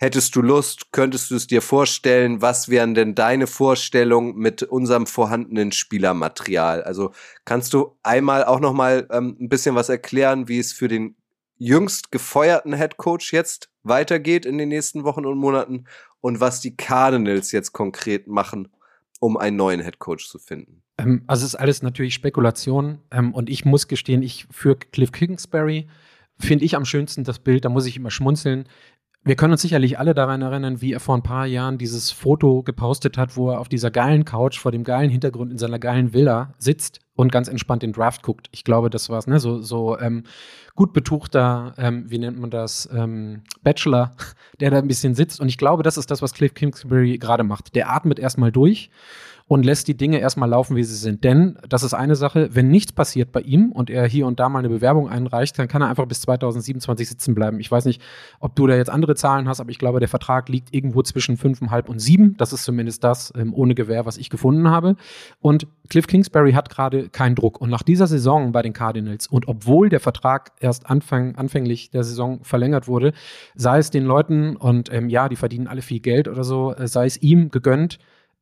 Hättest du Lust, könntest du es dir vorstellen, was wären denn deine Vorstellungen mit unserem vorhandenen Spielermaterial? Also kannst du einmal auch noch mal ähm, ein bisschen was erklären, wie es für den jüngst gefeuerten Head Coach jetzt weitergeht in den nächsten Wochen und Monaten und was die Cardinals jetzt konkret machen, um einen neuen Head Coach zu finden? Ähm, also es ist alles natürlich Spekulation ähm, und ich muss gestehen, ich für Cliff Kingsbury finde ich am schönsten das Bild, da muss ich immer schmunzeln, wir können uns sicherlich alle daran erinnern, wie er vor ein paar Jahren dieses Foto gepostet hat, wo er auf dieser geilen Couch vor dem geilen Hintergrund in seiner geilen Villa sitzt und ganz entspannt den Draft guckt. Ich glaube, das war's, ne? So, so ähm, gut betuchter, ähm, wie nennt man das, ähm, Bachelor, der da ein bisschen sitzt. Und ich glaube, das ist das, was Cliff Kingsbury gerade macht. Der atmet erstmal durch und lässt die Dinge erstmal laufen, wie sie sind. Denn das ist eine Sache, wenn nichts passiert bei ihm und er hier und da mal eine Bewerbung einreicht, dann kann er einfach bis 2027 sitzen bleiben. Ich weiß nicht, ob du da jetzt andere Zahlen hast, aber ich glaube, der Vertrag liegt irgendwo zwischen fünfeinhalb und sieben. Das ist zumindest das ähm, ohne Gewähr, was ich gefunden habe. Und Cliff Kingsbury hat gerade keinen Druck. Und nach dieser Saison bei den Cardinals und obwohl der Vertrag erst Anfang, anfänglich der Saison verlängert wurde, sei es den Leuten und ähm, ja, die verdienen alle viel Geld oder so, äh, sei es ihm gegönnt,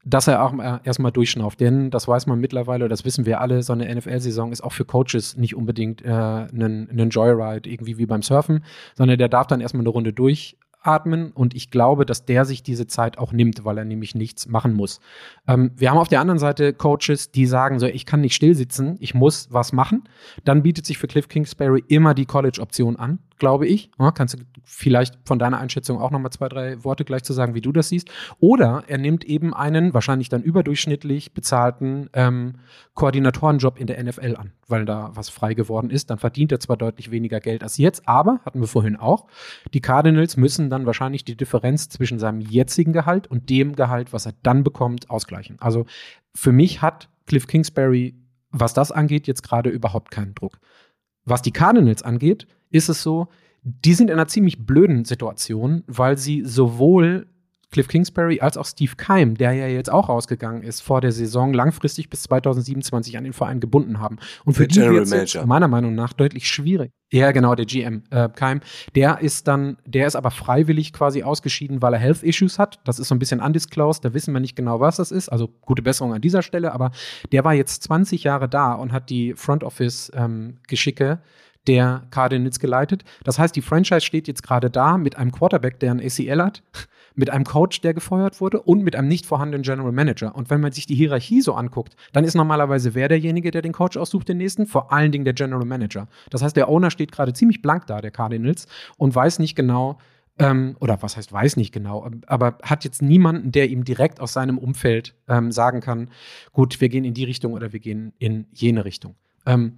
dass er auch erstmal durchschnauft. Denn das weiß man mittlerweile, das wissen wir alle, so eine NFL-Saison ist auch für Coaches nicht unbedingt äh, ein Joyride, irgendwie wie beim Surfen, sondern der darf dann erstmal eine Runde durch atmen und ich glaube, dass der sich diese Zeit auch nimmt, weil er nämlich nichts machen muss. Ähm, wir haben auf der anderen Seite Coaches, die sagen so, ich kann nicht still sitzen, ich muss was machen. Dann bietet sich für Cliff Kingsbury immer die College-Option an, glaube ich. Ja, kannst du vielleicht von deiner Einschätzung auch nochmal zwei, drei Worte gleich zu sagen, wie du das siehst. Oder er nimmt eben einen wahrscheinlich dann überdurchschnittlich bezahlten ähm, Koordinatorenjob in der NFL an, weil da was frei geworden ist. Dann verdient er zwar deutlich weniger Geld als jetzt, aber, hatten wir vorhin auch, die Cardinals müssen dann wahrscheinlich die Differenz zwischen seinem jetzigen Gehalt und dem Gehalt, was er dann bekommt, ausgleichen. Also für mich hat Cliff Kingsbury, was das angeht, jetzt gerade überhaupt keinen Druck. Was die Cardinals angeht, ist es so, die sind in einer ziemlich blöden Situation, weil sie sowohl Cliff Kingsbury als auch Steve Keim, der ja jetzt auch rausgegangen ist vor der Saison, langfristig bis 2027 an den Verein gebunden haben. Und für der die wird es meiner Meinung nach deutlich schwierig. Ja, genau, der GM äh, Keim. Der ist dann, der ist aber freiwillig quasi ausgeschieden, weil er Health Issues hat. Das ist so ein bisschen undisclosed, da wissen wir nicht genau, was das ist. Also gute Besserung an dieser Stelle, aber der war jetzt 20 Jahre da und hat die Front Office ähm, Geschicke der Cardinals geleitet. Das heißt, die Franchise steht jetzt gerade da mit einem Quarterback, der ein ACL hat, mit einem Coach, der gefeuert wurde und mit einem nicht vorhandenen General Manager. Und wenn man sich die Hierarchie so anguckt, dann ist normalerweise wer derjenige, der den Coach aussucht, den nächsten? Vor allen Dingen der General Manager. Das heißt, der Owner steht gerade ziemlich blank da, der Cardinals, und weiß nicht genau, ähm, oder was heißt, weiß nicht genau, aber hat jetzt niemanden, der ihm direkt aus seinem Umfeld ähm, sagen kann, gut, wir gehen in die Richtung oder wir gehen in jene Richtung. Ähm,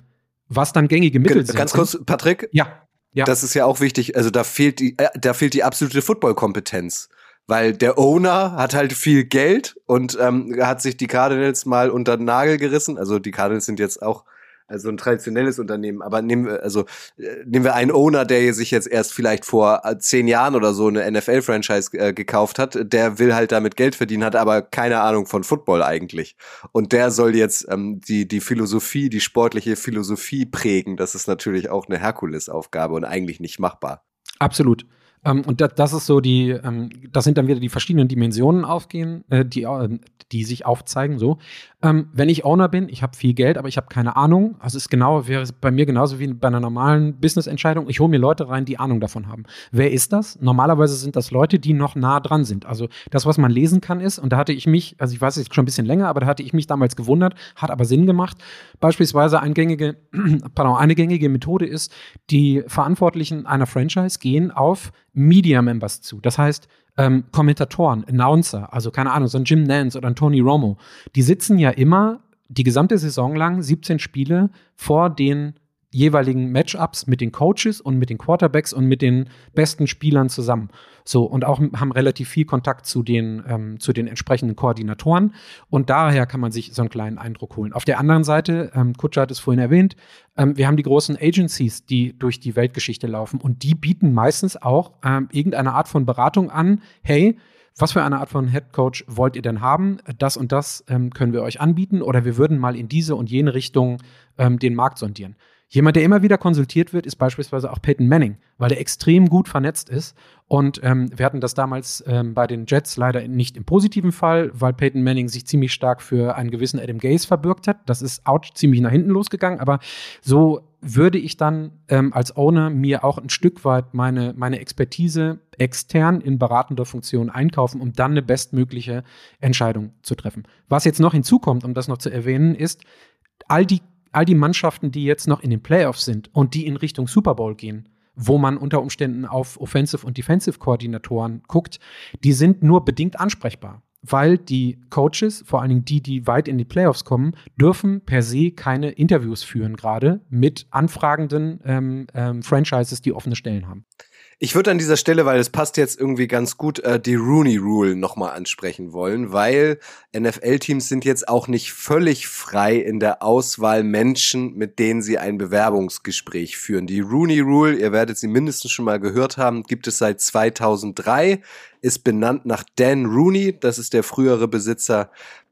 was dann gängige Mittel sind. Ganz kurz, Patrick. Ja. Ja. Das ist ja auch wichtig. Also da fehlt die, äh, da fehlt die absolute Footballkompetenz. Weil der Owner hat halt viel Geld und ähm, hat sich die Cardinals mal unter den Nagel gerissen. Also die Cardinals sind jetzt auch also ein traditionelles Unternehmen. Aber nehmen wir, also äh, nehmen wir einen Owner, der sich jetzt erst vielleicht vor äh, zehn Jahren oder so eine NFL-Franchise äh, gekauft hat, der will halt damit Geld verdienen, hat aber keine Ahnung von Football eigentlich. Und der soll jetzt ähm, die, die Philosophie, die sportliche Philosophie prägen. Das ist natürlich auch eine Herkulesaufgabe und eigentlich nicht machbar. Absolut. Ähm, und das, das ist so die, ähm, das sind dann wieder die verschiedenen Dimensionen aufgehen, äh, die, äh, die sich aufzeigen. So, ähm, wenn ich Owner bin, ich habe viel Geld, aber ich habe keine Ahnung. Also ist genau wäre bei mir genauso wie bei einer normalen Business-Entscheidung. Ich hole mir Leute rein, die Ahnung davon haben. Wer ist das? Normalerweise sind das Leute, die noch nah dran sind. Also das, was man lesen kann, ist und da hatte ich mich, also ich weiß es schon ein bisschen länger, aber da hatte ich mich damals gewundert, hat aber Sinn gemacht. Beispielsweise eine gängige, pardon, eine gängige Methode ist, die Verantwortlichen einer Franchise gehen auf Media Members zu. Das heißt, ähm, Kommentatoren, Announcer, also keine Ahnung, so ein Jim Nance oder ein Tony Romo, die sitzen ja immer die gesamte Saison lang, 17 Spiele, vor den jeweiligen Matchups mit den Coaches und mit den Quarterbacks und mit den besten Spielern zusammen. So, und auch haben relativ viel Kontakt zu den, ähm, zu den entsprechenden Koordinatoren. Und daher kann man sich so einen kleinen Eindruck holen. Auf der anderen Seite, ähm, Kutscher hat es vorhin erwähnt, ähm, wir haben die großen Agencies, die durch die Weltgeschichte laufen. Und die bieten meistens auch ähm, irgendeine Art von Beratung an. Hey, was für eine Art von Head Coach wollt ihr denn haben? Das und das ähm, können wir euch anbieten oder wir würden mal in diese und jene Richtung ähm, den Markt sondieren. Jemand, der immer wieder konsultiert wird, ist beispielsweise auch Peyton Manning, weil er extrem gut vernetzt ist. Und ähm, wir hatten das damals ähm, bei den Jets leider nicht im positiven Fall, weil Peyton Manning sich ziemlich stark für einen gewissen Adam Gaze verbürgt hat. Das ist ouch, ziemlich nach hinten losgegangen. Aber so würde ich dann ähm, als Owner mir auch ein Stück weit meine, meine Expertise extern in beratender Funktion einkaufen, um dann eine bestmögliche Entscheidung zu treffen. Was jetzt noch hinzukommt, um das noch zu erwähnen, ist, all die all die Mannschaften, die jetzt noch in den Playoffs sind und die in Richtung Super Bowl gehen, wo man unter Umständen auf Offensive- und Defensive-Koordinatoren guckt, die sind nur bedingt ansprechbar. Weil die Coaches, vor allen Dingen die, die weit in die Playoffs kommen, dürfen per se keine Interviews führen, gerade mit anfragenden ähm, ähm, Franchises, die offene Stellen haben. Ich würde an dieser Stelle, weil es passt jetzt irgendwie ganz gut, äh, die Rooney Rule nochmal ansprechen wollen, weil NFL-Teams sind jetzt auch nicht völlig frei in der Auswahl Menschen, mit denen sie ein Bewerbungsgespräch führen. Die Rooney Rule, ihr werdet sie mindestens schon mal gehört haben, gibt es seit 2003, ist benannt nach Dan Rooney, das ist der frühere Besitzer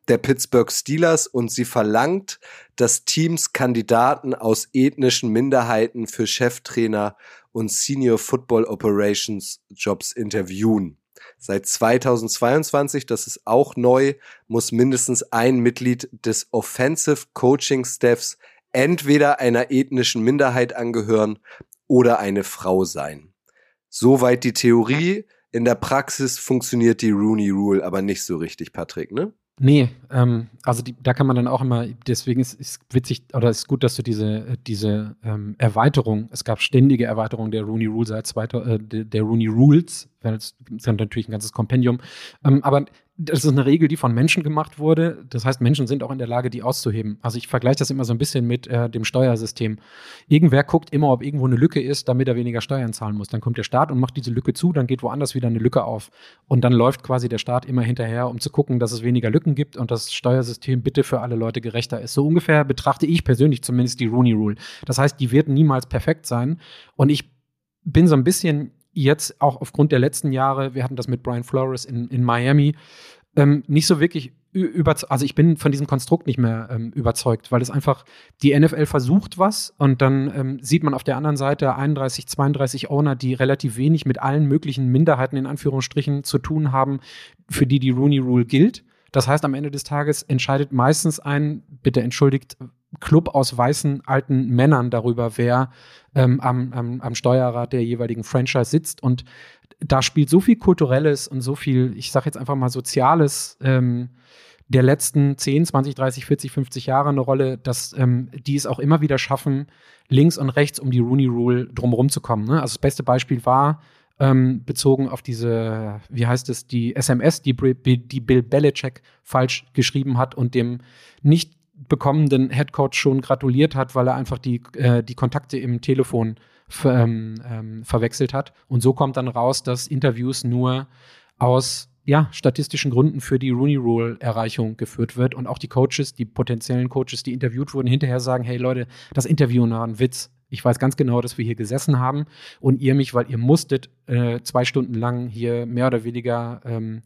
der Pittsburgh Steelers und sie verlangt, dass Teams Kandidaten aus ethnischen Minderheiten für Cheftrainer und Senior Football Operations Jobs interviewen. Seit 2022, das ist auch neu, muss mindestens ein Mitglied des Offensive Coaching Staffs entweder einer ethnischen Minderheit angehören oder eine Frau sein. Soweit die Theorie. In der Praxis funktioniert die Rooney Rule aber nicht so richtig, Patrick, ne? Nee, ähm, also die, da kann man dann auch immer, deswegen ist es witzig oder ist gut, dass du diese, diese ähm, Erweiterung, es gab ständige Erweiterungen der Rooney Rule seit 2000, äh, der Rooney Rules, das ist natürlich ein ganzes Kompendium, ähm, aber das ist eine Regel, die von Menschen gemacht wurde. Das heißt, Menschen sind auch in der Lage, die auszuheben. Also ich vergleiche das immer so ein bisschen mit äh, dem Steuersystem. Irgendwer guckt immer, ob irgendwo eine Lücke ist, damit er weniger Steuern zahlen muss. Dann kommt der Staat und macht diese Lücke zu, dann geht woanders wieder eine Lücke auf. Und dann läuft quasi der Staat immer hinterher, um zu gucken, dass es weniger Lücken gibt und das Steuersystem bitte für alle Leute gerechter ist. So ungefähr betrachte ich persönlich zumindest die Rooney Rule. Das heißt, die wird niemals perfekt sein. Und ich bin so ein bisschen jetzt auch aufgrund der letzten Jahre, wir hatten das mit Brian Flores in, in Miami, ähm, nicht so wirklich überzeugt, also ich bin von diesem Konstrukt nicht mehr ähm, überzeugt, weil es einfach, die NFL versucht was und dann ähm, sieht man auf der anderen Seite 31, 32 Owner, die relativ wenig mit allen möglichen Minderheiten in Anführungsstrichen zu tun haben, für die die Rooney Rule gilt. Das heißt, am Ende des Tages entscheidet meistens ein, bitte entschuldigt, Club aus weißen alten Männern darüber, wer ähm, am, am, am Steuerrad der jeweiligen Franchise sitzt. Und da spielt so viel Kulturelles und so viel, ich sage jetzt einfach mal Soziales ähm, der letzten 10, 20, 30, 40, 50 Jahre eine Rolle, dass ähm, die es auch immer wieder schaffen, links und rechts um die Rooney Rule drumherum zu kommen. Ne? Also das beste Beispiel war, ähm, bezogen auf diese, wie heißt es, die SMS, die, die Bill Belichick falsch geschrieben hat und dem nicht bekommenden Headcoach schon gratuliert hat, weil er einfach die, äh, die Kontakte im Telefon ver, ähm, ähm, verwechselt hat. Und so kommt dann raus, dass Interviews nur aus ja, statistischen Gründen für die Rooney Rule Erreichung geführt wird und auch die Coaches, die potenziellen Coaches, die interviewt wurden, hinterher sagen, hey Leute, das Interview war ein Witz. Ich weiß ganz genau, dass wir hier gesessen haben und ihr mich, weil ihr musstet, äh, zwei Stunden lang hier mehr oder weniger ähm,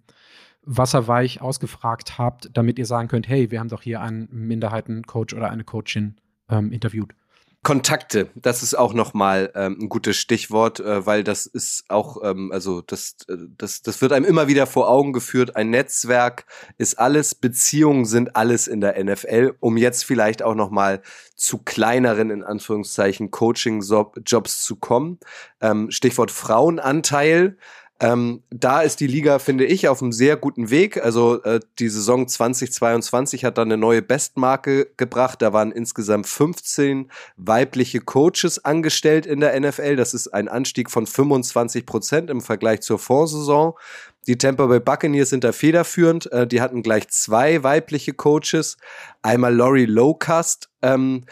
wasserweich ausgefragt habt, damit ihr sagen könnt, hey, wir haben doch hier einen Minderheitencoach oder eine Coachin ähm, interviewt. Kontakte, das ist auch nochmal ähm, ein gutes Stichwort, äh, weil das ist auch, ähm, also das, äh, das, das wird einem immer wieder vor Augen geführt. Ein Netzwerk ist alles, Beziehungen sind alles in der NFL, um jetzt vielleicht auch nochmal zu kleineren, in Anführungszeichen, Coaching-Jobs zu kommen. Ähm, Stichwort Frauenanteil. Ähm, da ist die Liga, finde ich, auf einem sehr guten Weg. Also äh, die Saison 2022 hat da eine neue Bestmarke gebracht. Da waren insgesamt 15 weibliche Coaches angestellt in der NFL. Das ist ein Anstieg von 25 Prozent im Vergleich zur Vorsaison. Die Tampa Bay Buccaneers sind da federführend. Äh, die hatten gleich zwei weibliche Coaches. Einmal Laurie Lowcast, ähm,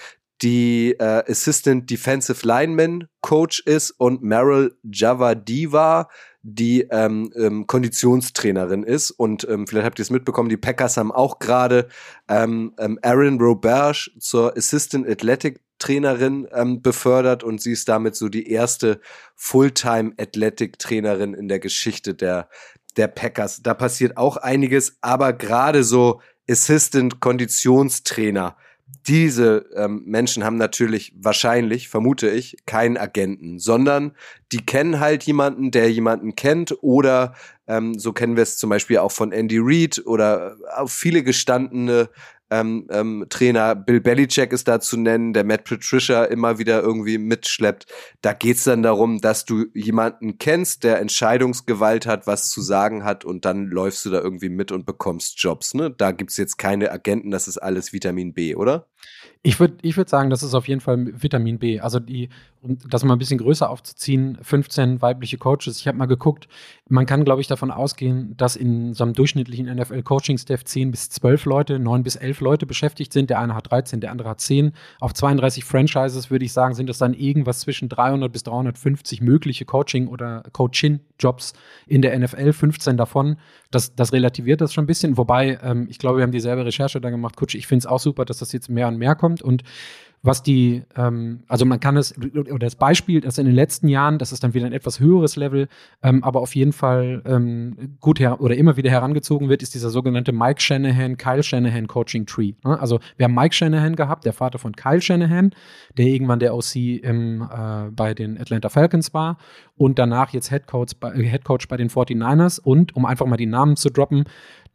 die äh, Assistant Defensive Lineman Coach ist und Meryl Javadiva, die ähm, ähm, Konditionstrainerin ist. Und ähm, vielleicht habt ihr es mitbekommen, die Packers haben auch gerade ähm, ähm, Aaron Roberge zur Assistant Athletic Trainerin ähm, befördert und sie ist damit so die erste Fulltime Athletic Trainerin in der Geschichte der der Packers. Da passiert auch einiges, aber gerade so Assistant Konditionstrainer diese ähm, Menschen haben natürlich wahrscheinlich, vermute ich, keinen Agenten, sondern die kennen halt jemanden, der jemanden kennt oder ähm, so kennen wir es zum Beispiel auch von Andy Reid oder auch viele gestandene ähm, ähm, Trainer Bill Belichick ist da zu nennen, der Matt Patricia immer wieder irgendwie mitschleppt. Da geht's dann darum, dass du jemanden kennst, der Entscheidungsgewalt hat, was zu sagen hat und dann läufst du da irgendwie mit und bekommst Jobs. Ne? Da gibt's jetzt keine Agenten, das ist alles Vitamin B, oder? Ich würde ich würd sagen, das ist auf jeden Fall Vitamin B. Also die, um das mal ein bisschen größer aufzuziehen, 15 weibliche Coaches. Ich habe mal geguckt, man kann, glaube ich, davon ausgehen, dass in so einem durchschnittlichen NFL-Coaching-Staff 10 bis 12 Leute, 9 bis 11 Leute beschäftigt sind. Der eine hat 13, der andere hat 10. Auf 32 Franchises würde ich sagen, sind das dann irgendwas zwischen 300 bis 350 mögliche Coaching- oder Coaching-Jobs in der NFL. 15 davon. Das, das relativiert das schon ein bisschen. Wobei, ähm, ich glaube, wir haben dieselbe Recherche da gemacht. Kutsch, ich finde es auch super, dass das jetzt mehr und mehr kommt. Und was die, ähm, also man kann es, oder das Beispiel, das in den letzten Jahren, das ist dann wieder ein etwas höheres Level, ähm, aber auf jeden Fall ähm, gut her oder immer wieder herangezogen wird, ist dieser sogenannte Mike Shanahan, Kyle Shanahan Coaching Tree. Ne? Also wir haben Mike Shanahan gehabt, der Vater von Kyle Shanahan, der irgendwann der OC im, äh, bei den Atlanta Falcons war und danach jetzt Head Coach, bei, Head Coach bei den 49ers und, um einfach mal die Namen zu droppen,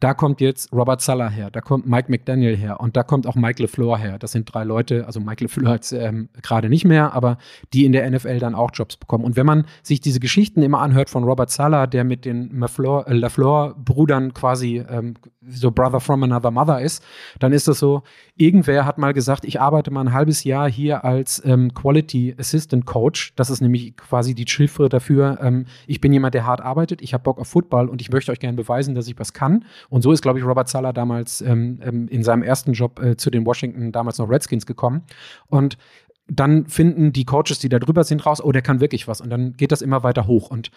da kommt jetzt Robert Sala her, da kommt Mike McDaniel her und da kommt auch Mike LeFleur her. Das sind drei Leute, also Mike LeFleur hat ähm, gerade nicht mehr, aber die in der NFL dann auch Jobs bekommen. Und wenn man sich diese Geschichten immer anhört von Robert Sala, der mit den äh, LeFleur-Brüdern quasi ähm, so Brother from Another Mother ist, dann ist das so, irgendwer hat mal gesagt, ich arbeite mal ein halbes Jahr hier als ähm, Quality Assistant Coach. Das ist nämlich quasi die Chiffre dafür, ähm, ich bin jemand, der hart arbeitet, ich habe Bock auf Football und ich möchte euch gerne beweisen, dass ich was kann. Und so ist, glaube ich, Robert Sala damals ähm, ähm, in seinem ersten Job äh, zu den Washington, damals noch Redskins gekommen. Und dann finden die Coaches, die da drüber sind, raus, oh, der kann wirklich was. Und dann geht das immer weiter hoch. Und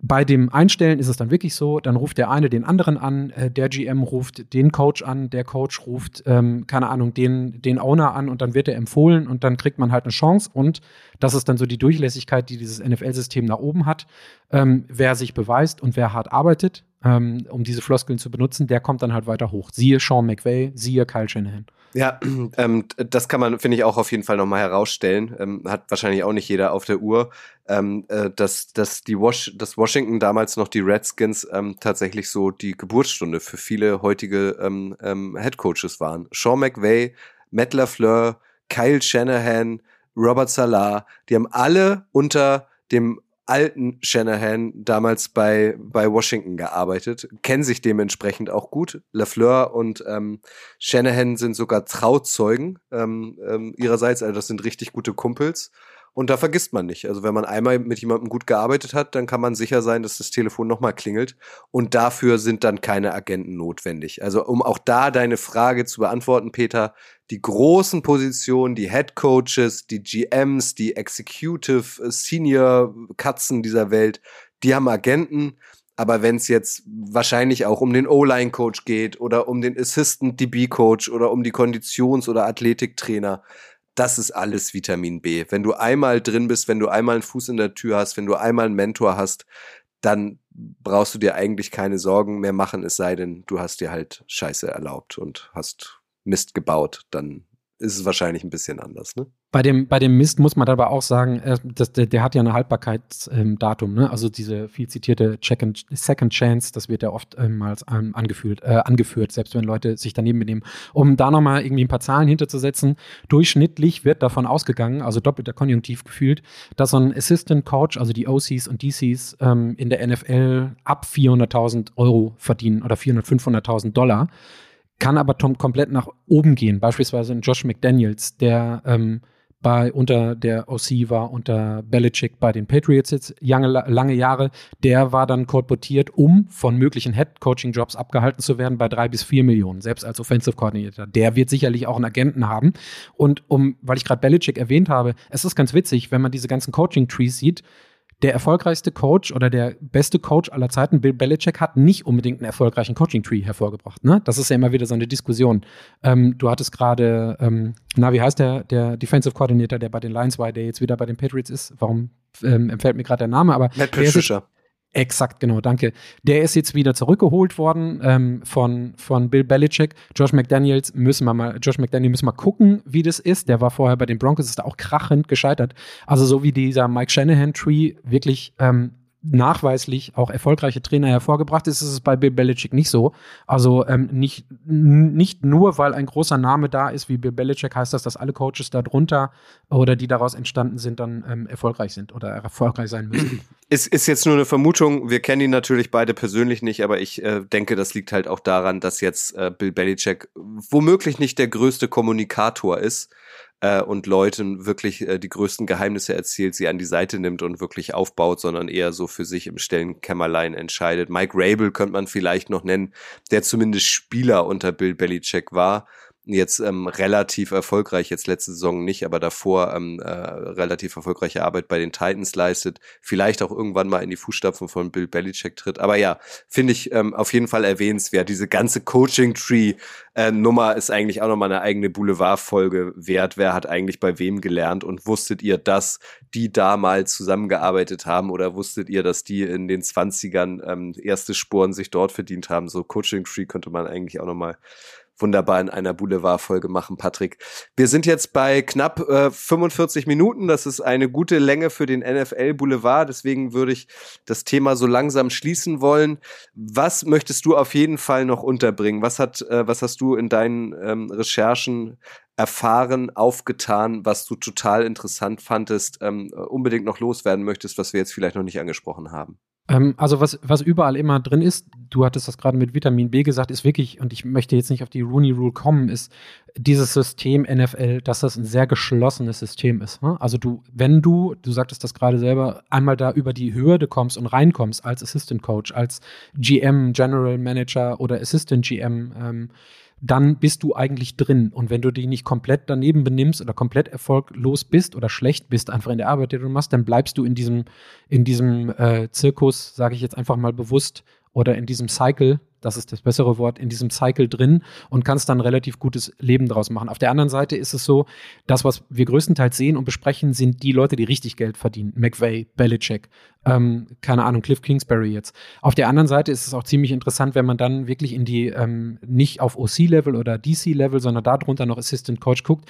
bei dem Einstellen ist es dann wirklich so, dann ruft der eine den anderen an, äh, der GM ruft den Coach an, der Coach ruft, ähm, keine Ahnung, den, den Owner an und dann wird er empfohlen und dann kriegt man halt eine Chance und das ist dann so die Durchlässigkeit, die dieses NFL-System nach oben hat. Ähm, wer sich beweist und wer hart arbeitet, ähm, um diese Floskeln zu benutzen, der kommt dann halt weiter hoch. Siehe Sean McVay, siehe Kyle Shanahan. Ja, ähm, das kann man, finde ich, auch auf jeden Fall nochmal herausstellen. Ähm, hat wahrscheinlich auch nicht jeder auf der Uhr, ähm, äh, dass, dass die Wash, dass Washington damals noch die Redskins ähm, tatsächlich so die Geburtsstunde für viele heutige ähm, ähm, Headcoaches waren. Sean McVay, Matt LaFleur, Kyle Shanahan, Robert Salah, die haben alle unter dem alten Shanahan damals bei, bei Washington gearbeitet, kennen sich dementsprechend auch gut. LaFleur und ähm, Shanahan sind sogar Trauzeugen ähm, ähm, ihrerseits, also das sind richtig gute Kumpels. Und da vergisst man nicht. Also wenn man einmal mit jemandem gut gearbeitet hat, dann kann man sicher sein, dass das Telefon nochmal klingelt. Und dafür sind dann keine Agenten notwendig. Also um auch da deine Frage zu beantworten, Peter, die großen Positionen, die Head Coaches, die GMs, die Executive äh, Senior Katzen dieser Welt, die haben Agenten. Aber wenn es jetzt wahrscheinlich auch um den O-Line-Coach geht oder um den Assistant DB-Coach oder um die Konditions- oder Athletiktrainer, das ist alles Vitamin B. Wenn du einmal drin bist, wenn du einmal einen Fuß in der Tür hast, wenn du einmal einen Mentor hast, dann brauchst du dir eigentlich keine Sorgen mehr machen, es sei denn, du hast dir halt Scheiße erlaubt und hast Mist gebaut, dann ist es wahrscheinlich ein bisschen anders, ne? Bei dem, bei dem Mist muss man aber auch sagen, äh, dass der, der hat ja ein Haltbarkeitsdatum, ähm, ne? Also diese viel zitierte Second, Second Chance, das wird ja oft ähm, ähm, angeführt, äh, angeführt, selbst wenn Leute sich daneben benehmen. Um da nochmal irgendwie ein paar Zahlen hinterzusetzen, durchschnittlich wird davon ausgegangen, also doppelter Konjunktiv gefühlt, dass so ein Assistant Coach, also die OCs und DCs ähm, in der NFL ab 400.000 Euro verdienen oder 400.000, 500.000 Dollar kann aber komplett nach oben gehen. Beispielsweise ein Josh McDaniels, der ähm, bei unter der OC war, unter Belichick bei den Patriots jetzt lange, lange Jahre. Der war dann kolportiert, um von möglichen Head-Coaching-Jobs abgehalten zu werden bei drei bis vier Millionen, selbst als Offensive Coordinator. Der wird sicherlich auch einen Agenten haben. Und um, weil ich gerade Belichick erwähnt habe, es ist ganz witzig, wenn man diese ganzen Coaching-Trees sieht, der erfolgreichste Coach oder der beste Coach aller Zeiten, Bill Belichick, hat nicht unbedingt einen erfolgreichen Coaching-Tree hervorgebracht. Ne? Das ist ja immer wieder so eine Diskussion. Ähm, du hattest gerade, ähm, na, wie heißt der, der Defensive Coordinator, der bei den Lions war, der jetzt wieder bei den Patriots ist? Warum ähm, empfällt mir gerade der Name? Aber Matt Patricia. Exakt, genau, danke. Der ist jetzt wieder zurückgeholt worden ähm, von, von Bill Belichick. Josh McDaniels müssen wir mal, Josh McDaniel müssen wir gucken, wie das ist. Der war vorher bei den Broncos, ist da auch krachend gescheitert. Also so wie dieser Mike Shanahan-Tree wirklich ähm, nachweislich auch erfolgreiche Trainer hervorgebracht ist, ist es bei Bill Belichick nicht so. Also ähm, nicht, nicht nur, weil ein großer Name da ist wie Bill Belichick, heißt das, dass alle Coaches darunter oder die daraus entstanden sind, dann ähm, erfolgreich sind oder erfolgreich sein müssen. Ist, ist jetzt nur eine Vermutung. Wir kennen ihn natürlich beide persönlich nicht, aber ich äh, denke, das liegt halt auch daran, dass jetzt äh, Bill Belichick womöglich nicht der größte Kommunikator ist äh, und Leuten wirklich äh, die größten Geheimnisse erzählt, sie an die Seite nimmt und wirklich aufbaut, sondern eher so für sich im stillen Kämmerlein entscheidet. Mike Rabel könnte man vielleicht noch nennen, der zumindest Spieler unter Bill Belichick war jetzt ähm, relativ erfolgreich, jetzt letzte Saison nicht, aber davor ähm, äh, relativ erfolgreiche Arbeit bei den Titans leistet, vielleicht auch irgendwann mal in die Fußstapfen von Bill Belichick tritt. Aber ja, finde ich ähm, auf jeden Fall erwähnenswert. Diese ganze Coaching-Tree-Nummer äh, ist eigentlich auch nochmal eine eigene Boulevard-Folge wert. Wer hat eigentlich bei wem gelernt und wusstet ihr, dass die da mal zusammengearbeitet haben oder wusstet ihr, dass die in den 20ern ähm, erste Spuren sich dort verdient haben? So Coaching-Tree könnte man eigentlich auch nochmal wunderbar in einer Boulevard-Folge machen, Patrick. Wir sind jetzt bei knapp äh, 45 Minuten. Das ist eine gute Länge für den NFL Boulevard. Deswegen würde ich das Thema so langsam schließen wollen. Was möchtest du auf jeden Fall noch unterbringen? Was hat, äh, was hast du in deinen ähm, Recherchen erfahren, aufgetan, was du total interessant fandest, ähm, unbedingt noch loswerden möchtest, was wir jetzt vielleicht noch nicht angesprochen haben? Ähm, also was, was überall immer drin ist, du hattest das gerade mit Vitamin B gesagt, ist wirklich, und ich möchte jetzt nicht auf die Rooney Rule kommen, ist dieses System NFL, dass das ein sehr geschlossenes System ist. Ne? Also du, wenn du, du sagtest das gerade selber, einmal da über die Hürde kommst und reinkommst als Assistant Coach, als GM, General Manager oder Assistant GM, ähm, dann bist du eigentlich drin. Und wenn du dich nicht komplett daneben benimmst oder komplett erfolglos bist oder schlecht bist, einfach in der Arbeit, die du machst, dann bleibst du in diesem, in diesem äh, Zirkus, sage ich jetzt einfach mal bewusst, oder in diesem Cycle, das ist das bessere Wort, in diesem Cycle drin und kannst dann relativ gutes Leben draus machen. Auf der anderen Seite ist es so, das, was wir größtenteils sehen und besprechen, sind die Leute, die richtig Geld verdienen. McVay, Belichick, ähm, keine Ahnung, Cliff Kingsbury jetzt. Auf der anderen Seite ist es auch ziemlich interessant, wenn man dann wirklich in die, ähm, nicht auf OC-Level oder DC-Level, sondern darunter noch Assistant Coach guckt,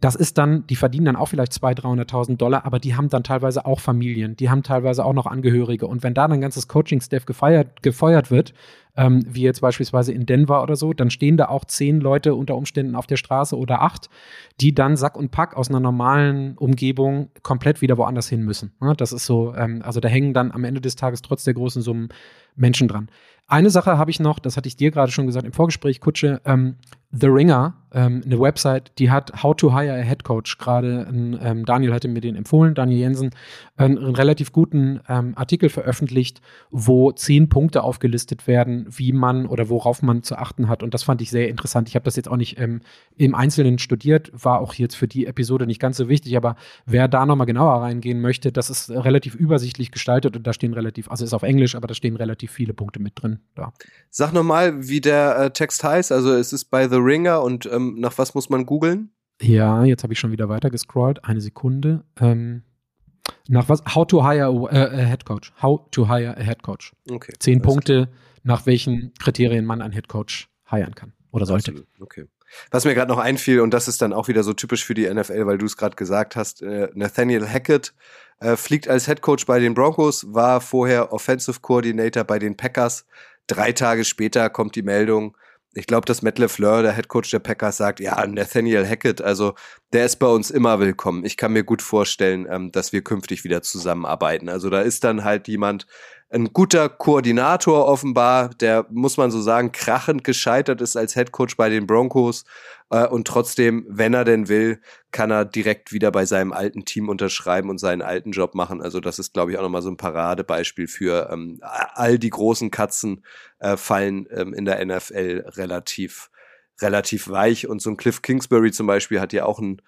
das ist dann, die verdienen dann auch vielleicht 200.000, 300.000 Dollar, aber die haben dann teilweise auch Familien, die haben teilweise auch noch Angehörige. Und wenn da dann ein ganzes Coaching-Staff gefeiert, gefeuert wird, ähm, wie jetzt beispielsweise in Denver oder so, dann stehen da auch zehn Leute unter Umständen auf der Straße oder acht, die dann Sack und Pack aus einer normalen Umgebung komplett wieder woanders hin müssen. Ja, das ist so, ähm, also da hängen dann am Ende des Tages trotz der großen Summen Menschen dran. Eine Sache habe ich noch, das hatte ich dir gerade schon gesagt im Vorgespräch, Kutsche. Ähm, The Ringer, ähm, eine Website, die hat How to Hire a Head Coach. Gerade ähm, Daniel hatte mir den empfohlen, Daniel Jensen, einen, einen relativ guten ähm, Artikel veröffentlicht, wo zehn Punkte aufgelistet werden, wie man oder worauf man zu achten hat. Und das fand ich sehr interessant. Ich habe das jetzt auch nicht ähm, im Einzelnen studiert, war auch jetzt für die Episode nicht ganz so wichtig, aber wer da nochmal genauer reingehen möchte, das ist relativ übersichtlich gestaltet und da stehen relativ, also ist auf Englisch, aber da stehen relativ viele Punkte mit drin. Da. Sag nochmal, wie der äh, Text heißt. Also es ist bei The Ringer und ähm, nach was muss man googeln? Ja, jetzt habe ich schon wieder weiter gescrollt. Eine Sekunde. Ähm, nach was? How to hire a, a, Head Coach. How to hire a Head Coach. Okay. Zehn Punkte, klar. nach welchen Kriterien man einen Head Coach hiren kann oder sollte. Absolut. Okay. Was mir gerade noch einfiel, und das ist dann auch wieder so typisch für die NFL, weil du es gerade gesagt hast, äh, Nathaniel Hackett äh, fliegt als Head Coach bei den Broncos, war vorher Offensive Coordinator bei den Packers. Drei Tage später kommt die Meldung, ich glaube, dass Matt LeFleur, der Head Coach der Packers, sagt, ja, Nathaniel Hackett, also der ist bei uns immer willkommen. Ich kann mir gut vorstellen, ähm, dass wir künftig wieder zusammenarbeiten. Also da ist dann halt jemand, ein guter Koordinator offenbar, der, muss man so sagen, krachend gescheitert ist als Head Coach bei den Broncos. Äh, und trotzdem, wenn er denn will, kann er direkt wieder bei seinem alten Team unterschreiben und seinen alten Job machen. Also das ist, glaube ich, auch nochmal so ein Paradebeispiel für ähm, all die großen Katzen äh, fallen ähm, in der NFL relativ relativ weich und so ein Cliff Kingsbury zum Beispiel hat ja auch ein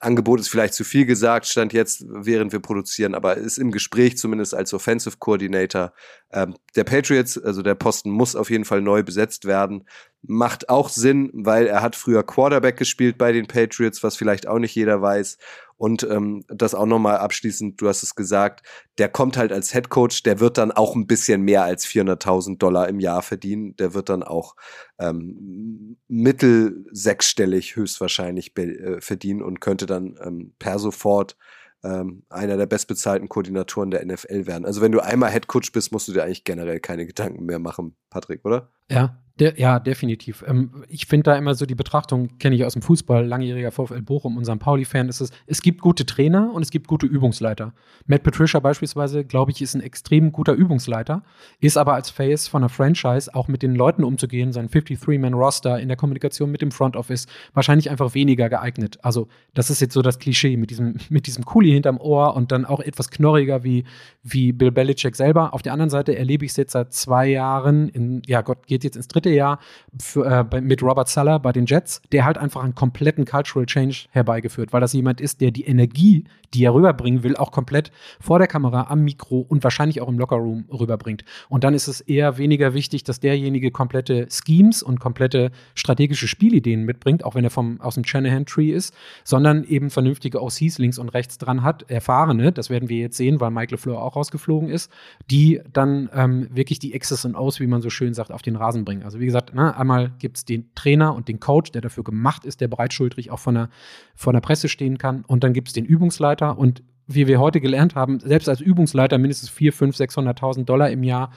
Angebot ist vielleicht zu viel gesagt, stand jetzt, während wir produzieren, aber ist im Gespräch zumindest als Offensive Coordinator ähm, der Patriots. Also der Posten muss auf jeden Fall neu besetzt werden. Macht auch Sinn, weil er hat früher Quarterback gespielt bei den Patriots, was vielleicht auch nicht jeder weiß. Und ähm, das auch nochmal abschließend, du hast es gesagt, der kommt halt als Head Coach, der wird dann auch ein bisschen mehr als 400.000 Dollar im Jahr verdienen. Der wird dann auch ähm, mittel sechsstellig höchstwahrscheinlich äh, verdienen und könnte dann ähm, per sofort ähm, einer der bestbezahlten Koordinatoren der NFL werden. Also wenn du einmal Head Coach bist, musst du dir eigentlich generell keine Gedanken mehr machen, Patrick, oder? Ja, De ja, definitiv. Ähm, ich finde da immer so die Betrachtung, kenne ich aus dem Fußball, langjähriger VfL Bochum, unserem Pauli-Fan, ist es, es gibt gute Trainer und es gibt gute Übungsleiter. Matt Patricia beispielsweise, glaube ich, ist ein extrem guter Übungsleiter, ist aber als Face von einer Franchise auch mit den Leuten umzugehen, sein 53-Man-Roster in der Kommunikation mit dem Front Office, wahrscheinlich einfach weniger geeignet. Also, das ist jetzt so das Klischee mit diesem, mit diesem Kuli hinterm Ohr und dann auch etwas knorriger wie, wie Bill Belichick selber. Auf der anderen Seite erlebe ich es jetzt seit zwei Jahren, in, ja Gott, geht jetzt ins dritte dritte Jahr für, äh, mit Robert Suller bei den Jets, der halt einfach einen kompletten Cultural Change herbeigeführt, weil das jemand ist, der die Energie, die er rüberbringen will, auch komplett vor der Kamera, am Mikro und wahrscheinlich auch im Lockerroom rüberbringt. Und dann ist es eher weniger wichtig, dass derjenige komplette Schemes und komplette strategische Spielideen mitbringt, auch wenn er vom, aus dem Shanahan-Tree ist, sondern eben vernünftige OCs links und rechts dran hat, erfahrene, das werden wir jetzt sehen, weil Mike LeFleur auch rausgeflogen ist, die dann ähm, wirklich die X's und O's, wie man so schön sagt, auf den Rasen bringen. Also wie gesagt, ne, einmal gibt es den Trainer und den Coach, der dafür gemacht ist, der breitschultrig auch von der, von der Presse stehen kann. Und dann gibt es den Übungsleiter. Und wie wir heute gelernt haben, selbst als Übungsleiter mindestens 4, 5, 600.000 Dollar im Jahr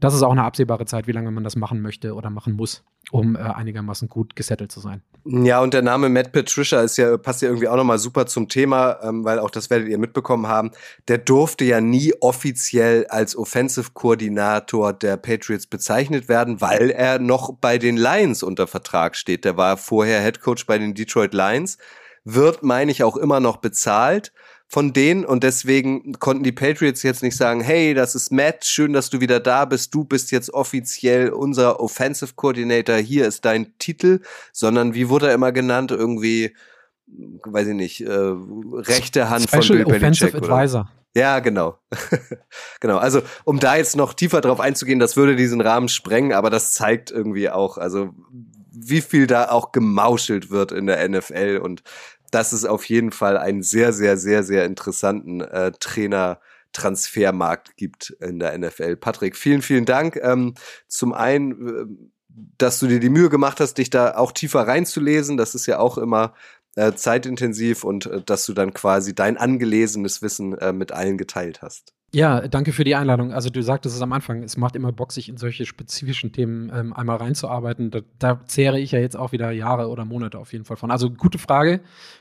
das ist auch eine absehbare Zeit, wie lange man das machen möchte oder machen muss, um äh, einigermaßen gut gesettelt zu sein. Ja, und der Name Matt Patricia ist ja, passt ja irgendwie auch nochmal super zum Thema, ähm, weil auch das werdet ihr mitbekommen haben. Der durfte ja nie offiziell als Offensive Koordinator der Patriots bezeichnet werden, weil er noch bei den Lions unter Vertrag steht. Der war vorher Head Coach bei den Detroit Lions, wird, meine ich, auch immer noch bezahlt von denen und deswegen konnten die Patriots jetzt nicht sagen, hey, das ist Matt, schön, dass du wieder da bist, du bist jetzt offiziell unser Offensive Coordinator, hier ist dein Titel, sondern wie wurde er immer genannt, irgendwie, weiß ich nicht, äh, rechte Hand Special von Bill Offensive Belichick. Advisor. Oder? Ja, genau. genau. Also, um da jetzt noch tiefer drauf einzugehen, das würde diesen Rahmen sprengen, aber das zeigt irgendwie auch, also, wie viel da auch gemauschelt wird in der NFL und dass es auf jeden Fall einen sehr, sehr, sehr, sehr interessanten äh, Trainer. Transfermarkt gibt in der NFL. Patrick, vielen, vielen Dank. Ähm, zum einen, äh, dass du dir die Mühe gemacht hast, dich da auch tiefer reinzulesen. Das ist ja auch immer äh, zeitintensiv und äh, dass du dann quasi dein angelesenes Wissen äh, mit allen geteilt hast. Ja, danke für die Einladung. Also du sagtest es am Anfang, es macht immer Bock, sich in solche spezifischen Themen ähm, einmal reinzuarbeiten. Da, da, zehre ich ja jetzt auch wieder Jahre oder Monate auf jeden Fall von. Also gute Frage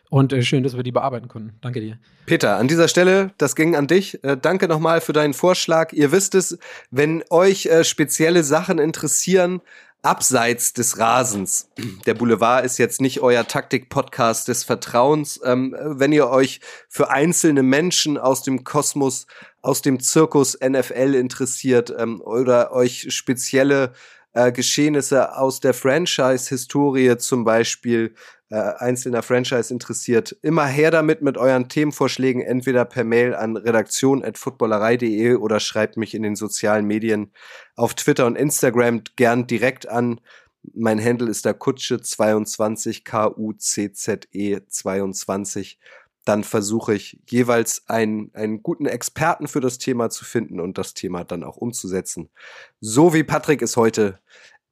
und äh, schön, dass wir die bearbeiten konnten. Danke dir. Peter, an dieser Stelle, das ging an dich. Äh, danke nochmal für deinen Vorschlag. Ihr wisst es, wenn euch äh, spezielle Sachen interessieren, abseits des Rasens. Der Boulevard ist jetzt nicht euer Taktik-Podcast des Vertrauens. Ähm, wenn ihr euch für einzelne Menschen aus dem Kosmos, aus dem Zirkus NFL interessiert ähm, oder euch spezielle äh, Geschehnisse aus der Franchise-Historie zum Beispiel äh, einzelner Franchise interessiert, immer her damit mit euren Themenvorschlägen, entweder per Mail an redaktion.footballerei.de oder schreibt mich in den sozialen Medien auf Twitter und Instagram gern direkt an. Mein Handle ist der Kutsche22, K-U-C-Z-E 22 dann versuche ich jeweils einen, einen guten Experten für das Thema zu finden und das Thema dann auch umzusetzen. So wie Patrick es heute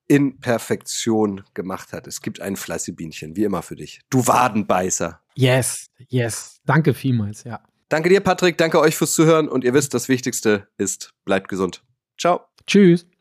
in Perfektion gemacht hat. Es gibt ein Fleißibienchen, wie immer für dich. Du Wadenbeißer. Yes, yes. Danke vielmals, ja. Danke dir, Patrick. Danke euch fürs Zuhören. Und ihr wisst, das Wichtigste ist, bleibt gesund. Ciao. Tschüss.